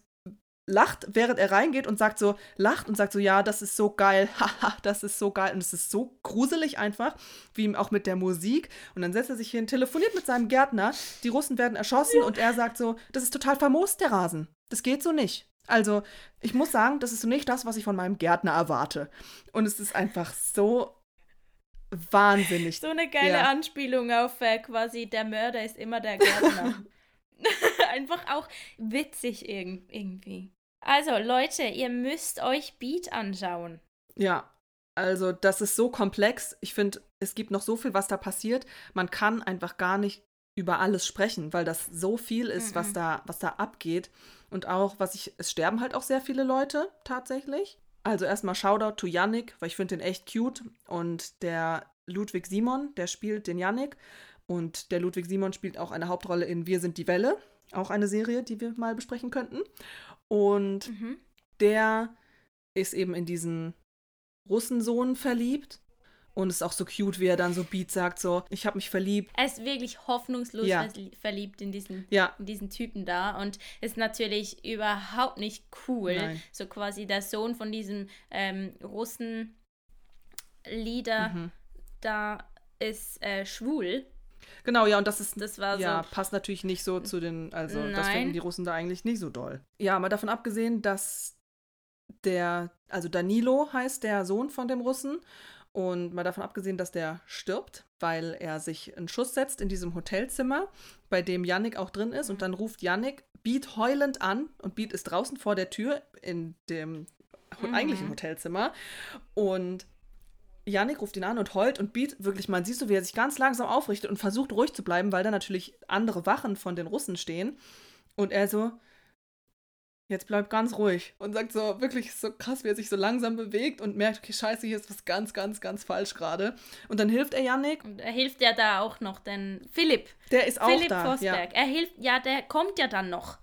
lacht, während er reingeht und sagt so, lacht und sagt so, ja, das ist so geil, haha, das ist so geil. Und es ist so gruselig einfach, wie ihm auch mit der Musik. Und dann setzt er sich hin, telefoniert mit seinem Gärtner, die Russen werden erschossen und er sagt so, das ist total famos, der Rasen. Das geht so nicht. Also, ich muss sagen, das ist nicht das, was ich von meinem Gärtner erwarte. Und es ist einfach so wahnsinnig. So eine geile ja. Anspielung auf äh, quasi der Mörder ist immer der Gärtner. Einfach auch witzig irg irgendwie. Also Leute, ihr müsst euch Beat anschauen. Ja, also das ist so komplex. Ich finde, es gibt noch so viel, was da passiert. Man kann einfach gar nicht über alles sprechen, weil das so viel ist, mm -mm. was da, was da abgeht. Und auch, was ich, es sterben halt auch sehr viele Leute tatsächlich. Also erstmal Shoutout to Yannick, weil ich finde den echt cute. Und der Ludwig Simon, der spielt den Yannick. Und der Ludwig Simon spielt auch eine Hauptrolle in Wir sind die Welle, auch eine Serie, die wir mal besprechen könnten. Und mhm. der ist eben in diesen Russensohn verliebt. Und ist auch so cute, wie er dann so Beat sagt, so, ich habe mich verliebt. Er ist wirklich hoffnungslos ja. verliebt in diesen, ja. in diesen Typen da und ist natürlich überhaupt nicht cool. Nein. So quasi der Sohn von diesem ähm, Russen-Leader mhm. da ist äh, schwul. Genau, ja, und das ist, das war ja, so, passt natürlich nicht so zu den, also Nein. das finden die Russen da eigentlich nicht so doll. Ja, mal davon abgesehen, dass der, also Danilo heißt der Sohn von dem Russen und mal davon abgesehen, dass der stirbt, weil er sich einen Schuss setzt in diesem Hotelzimmer, bei dem Yannick auch drin ist. Und dann ruft Yannick Beat heulend an und Beat ist draußen vor der Tür in dem mhm. eigentlichen Hotelzimmer. Und Yannick ruft ihn an und heult und Beat wirklich, man siehst du, wie er sich ganz langsam aufrichtet und versucht ruhig zu bleiben, weil da natürlich andere Wachen von den Russen stehen. Und er so, jetzt bleib ganz ruhig. Und sagt so, wirklich so krass, wie er sich so langsam bewegt und merkt, okay, scheiße, hier ist was ganz, ganz, ganz falsch gerade. Und dann hilft er Yannick. Und er hilft ja da auch noch, denn Philipp. Der ist auch Philipp da. Philipp Vosberg. Ja. Er hilft, ja, der kommt ja dann noch.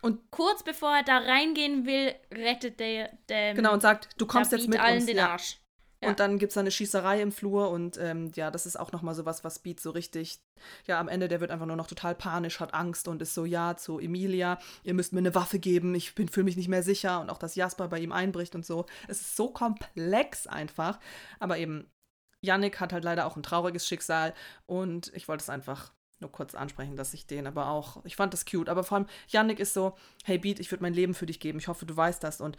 Und kurz bevor er da reingehen will, rettet der, der Genau, und sagt, du kommst jetzt mit allen uns. den Arsch. Ja. Und dann gibt es eine Schießerei im Flur und ähm, ja, das ist auch nochmal so was, was Beat so richtig, ja, am Ende, der wird einfach nur noch total panisch, hat Angst und ist so, ja, zu Emilia, ihr müsst mir eine Waffe geben, ich fühle mich nicht mehr sicher und auch, dass Jasper bei ihm einbricht und so. Es ist so komplex einfach, aber eben, Yannick hat halt leider auch ein trauriges Schicksal und ich wollte es einfach nur kurz ansprechen, dass ich den aber auch, ich fand das cute, aber vor allem Yannick ist so, hey Beat, ich würde mein Leben für dich geben, ich hoffe, du weißt das und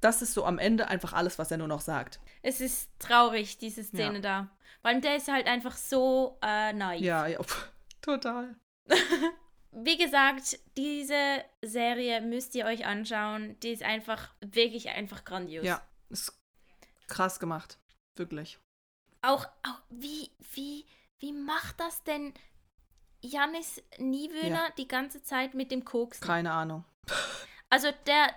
das ist so am Ende einfach alles, was er nur noch sagt. Es ist traurig, diese Szene ja. da. Weil der ist halt einfach so äh, naiv. Ja, ja, total. Wie gesagt, diese Serie müsst ihr euch anschauen. Die ist einfach, wirklich einfach grandios. Ja, ist krass gemacht. Wirklich. Auch, auch wie, wie, wie macht das denn Janis Niewöhner ja. die ganze Zeit mit dem Koks? Keine Ahnung. Also der,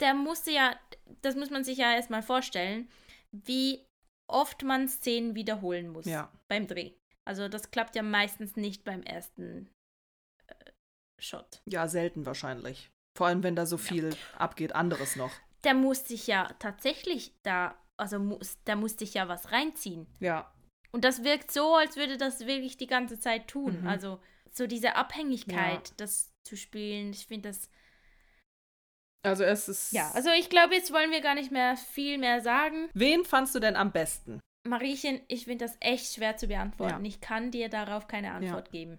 der musste ja, das muss man sich ja erstmal vorstellen, wie oft man Szenen wiederholen muss ja. beim Dreh. Also das klappt ja meistens nicht beim ersten äh, Shot. Ja, selten wahrscheinlich. Vor allem, wenn da so viel ja. abgeht, anderes noch. Der muss sich ja tatsächlich da, also muss, der muss sich ja was reinziehen. Ja. Und das wirkt so, als würde das wirklich die ganze Zeit tun. Mhm. Also so diese Abhängigkeit, ja. das zu spielen, ich finde das also es ist. Ja, also ich glaube, jetzt wollen wir gar nicht mehr viel mehr sagen. Wen fandst du denn am besten? Mariechen, ich finde das echt schwer zu beantworten. Ja. Ich kann dir darauf keine Antwort ja. geben.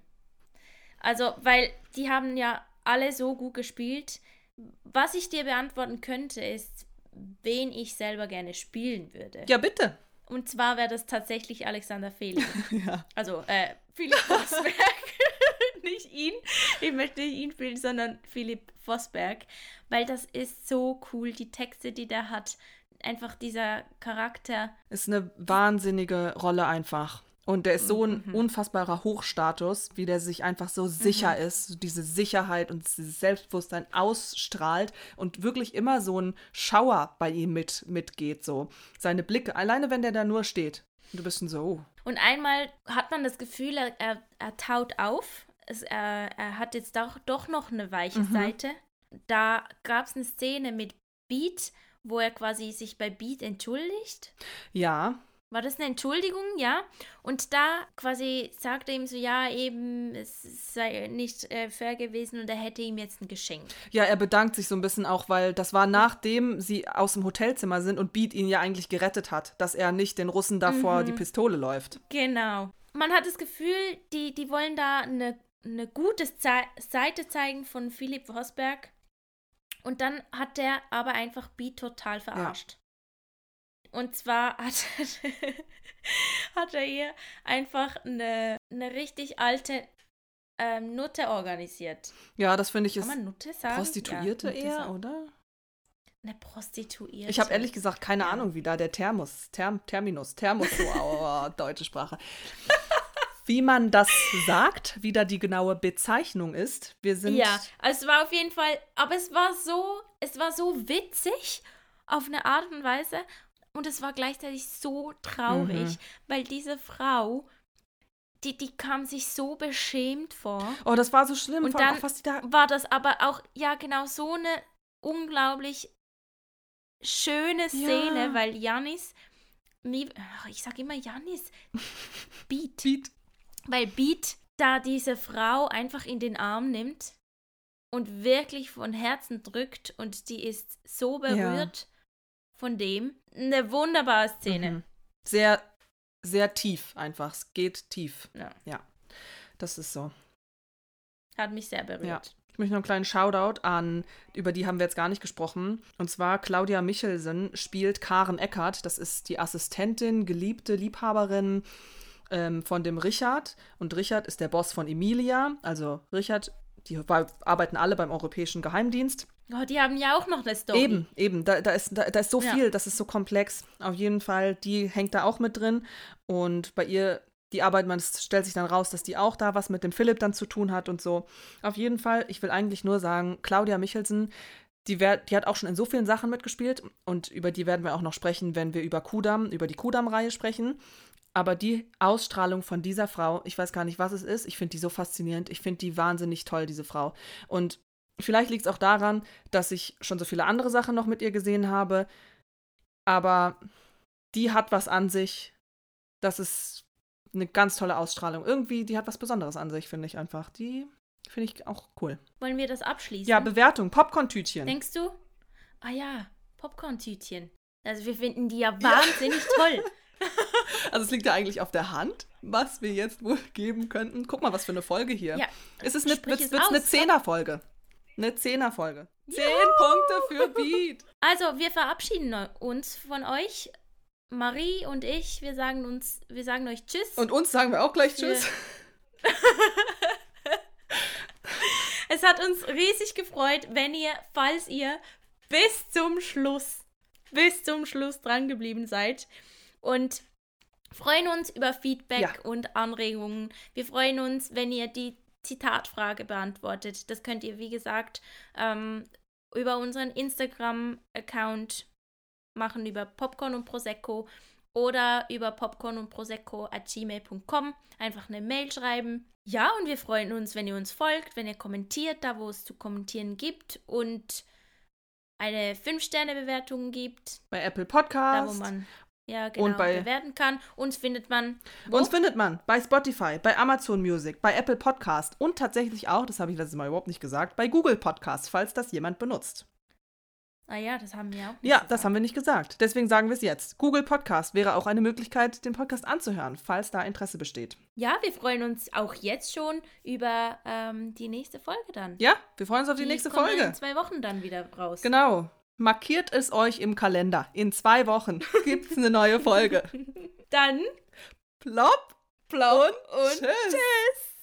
Also, weil die haben ja alle so gut gespielt. Was ich dir beantworten könnte, ist, wen ich selber gerne spielen würde. Ja, bitte. Und zwar wäre das tatsächlich Alexander Felix. ja. Also, äh, Philipp Forsberg. nicht ihn. Ich möchte nicht ihn spielen, sondern Philipp Vosberg. Weil das ist so cool, die Texte, die der hat. Einfach dieser Charakter. Ist eine wahnsinnige Rolle einfach. Und der ist so ein mhm. unfassbarer Hochstatus, wie der sich einfach so sicher mhm. ist, diese Sicherheit und dieses Selbstbewusstsein ausstrahlt und wirklich immer so ein Schauer bei ihm mit, mitgeht. So. Seine Blicke, alleine wenn der da nur steht. Du bist so. Oh. Und einmal hat man das Gefühl, er, er taut auf es, äh, er hat jetzt doch, doch noch eine weiche mhm. Seite. da gab es eine Szene mit Beat, wo er quasi sich bei Beat entschuldigt. Ja. War das eine Entschuldigung, ja? Und da quasi sagte ihm so, ja, eben, es sei nicht äh, fair gewesen und er hätte ihm jetzt ein Geschenk. Ja, er bedankt sich so ein bisschen auch, weil das war nachdem sie aus dem Hotelzimmer sind und Beat ihn ja eigentlich gerettet hat, dass er nicht den Russen davor Mhm. die Pistole läuft. Genau. Man hat das Gefühl, die, die wollen da eine, eine gute Seite zeigen von Philipp Rosberg. Und dann hat der aber einfach Beat total verarscht. Und zwar hat, hat er ihr einfach eine, eine richtig alte ähm, Nutte organisiert. Ja, das finde ich Kann ist man Nutte sagen? Prostituierte ja, eher, sagen. oder? Eine Prostituierte. Ich habe ehrlich gesagt keine Ja. Ahnung, wie da der Thermos, Term, Terminus, Thermos, so, oh, deutsche Sprache. Wie man das sagt, wie da die genaue Bezeichnung ist. Wir sind. Ja, also es war auf jeden Fall, aber es war so, es war so witzig auf eine Art und Weise und es war gleichzeitig so traurig, Mhm. weil diese Frau, die, die kam sich so beschämt vor. Oh, das war so schlimm. Und dann da. war das aber auch, ja genau, so eine unglaublich schöne Szene, Ja. weil Janis, ich sag immer Janis, Beat, Beat. Weil Beat da diese Frau einfach in den Arm nimmt und wirklich von Herzen drückt und die ist so berührt von dem. Eine wunderbare Szene. Mhm. Sehr, sehr tief einfach. Es geht tief. Ja. Das ist so. Hat mich sehr berührt. Ich möchte noch einen kleinen Shoutout an, über die haben wir jetzt gar nicht gesprochen. Und zwar Claudia Michelsen spielt Karen Eckert. Das ist die Assistentin, geliebte Liebhaberin ähm, von dem Richard. Und Richard ist der Boss von Emilia. Also Richard, die arbeiten alle beim Europäischen Geheimdienst. Oh, die haben ja auch noch eine Story. Eben, eben. Da, da, ist, da, da ist so Ja. viel, das ist so komplex. Auf jeden Fall, die hängt da auch mit drin. Und bei ihr, die Arbeit, man es stellt sich dann raus, dass die auch da was mit dem Philipp dann zu tun hat und so. Auf jeden Fall, ich will eigentlich nur sagen, Claudia Michelsen, die, wer- die hat auch schon in so vielen Sachen mitgespielt und über die werden wir auch noch sprechen, wenn wir über Kudam, über die Kudam-Reihe sprechen. Aber die Ausstrahlung von dieser Frau, ich weiß gar nicht, was es ist. Ich finde die so faszinierend. Ich finde die wahnsinnig toll, diese Frau. Und vielleicht liegt es auch daran, dass ich schon so viele andere Sachen noch mit ihr gesehen habe. Aber die hat was an sich. Das ist eine ganz tolle Ausstrahlung. Irgendwie, die hat was Besonderes an sich, finde ich einfach. Die finde ich auch cool. Wollen wir das abschließen? Ja, Bewertung, Popcorn-Tütchen. Denkst du? Ah ja, Popcorn-Tütchen. Also wir finden die ja wahnsinnig toll. Also es liegt ja eigentlich auf der Hand, was wir jetzt wohl geben könnten. Guck mal, was für eine Folge hier. Ja. Ist es eine, Sprich wird's, es wird's eine. Zehner-Folge? Eine Zehner-Folge. Zehn Punkte für Beat. Also, wir verabschieden uns von euch. Marie und ich, wir sagen uns, wir sagen euch Tschüss. Und uns sagen wir auch gleich Tschüss. es hat uns riesig gefreut, wenn ihr, falls ihr bis zum Schluss, bis zum Schluss dran geblieben seid. Und freuen uns über Feedback Ja. und Anregungen. Wir freuen uns, wenn ihr die Zitatfrage beantwortet. Das könnt ihr, wie gesagt, ähm, über unseren Instagram-Account machen, über Popcorn und Prosecco oder über popcorn und prosecco at gmail.com. Einfach eine Mail schreiben. Ja, und wir freuen uns, wenn ihr uns folgt, wenn ihr kommentiert, da wo es zu kommentieren gibt und eine 5-Sterne-Bewertung gibt, Bei Apple da wo Podcast. man ja genau Und bei- bewerten kann. Uns findet man wo? Uns findet man bei Spotify, bei Amazon Music, bei Apple Podcast und tatsächlich auch, das habe ich letztes Mal überhaupt nicht gesagt, bei Google Podcast, falls das jemand benutzt. Ah ja, das haben wir auch. nicht Ja, gesagt. das haben wir nicht gesagt. Deswegen sagen wir es jetzt. Google Podcast wäre auch eine Möglichkeit, den Podcast anzuhören, falls da Interesse besteht. Ja, wir freuen uns auch jetzt schon über ähm, die nächste Folge dann. Ja, wir freuen uns auf die, nächste kommt Folge. in zwei Wochen dann wieder raus. Genau. Markiert es euch im Kalender. In zwei Wochen gibt es eine neue Folge. Dann Plopp, plopp und tschüss. tschüss.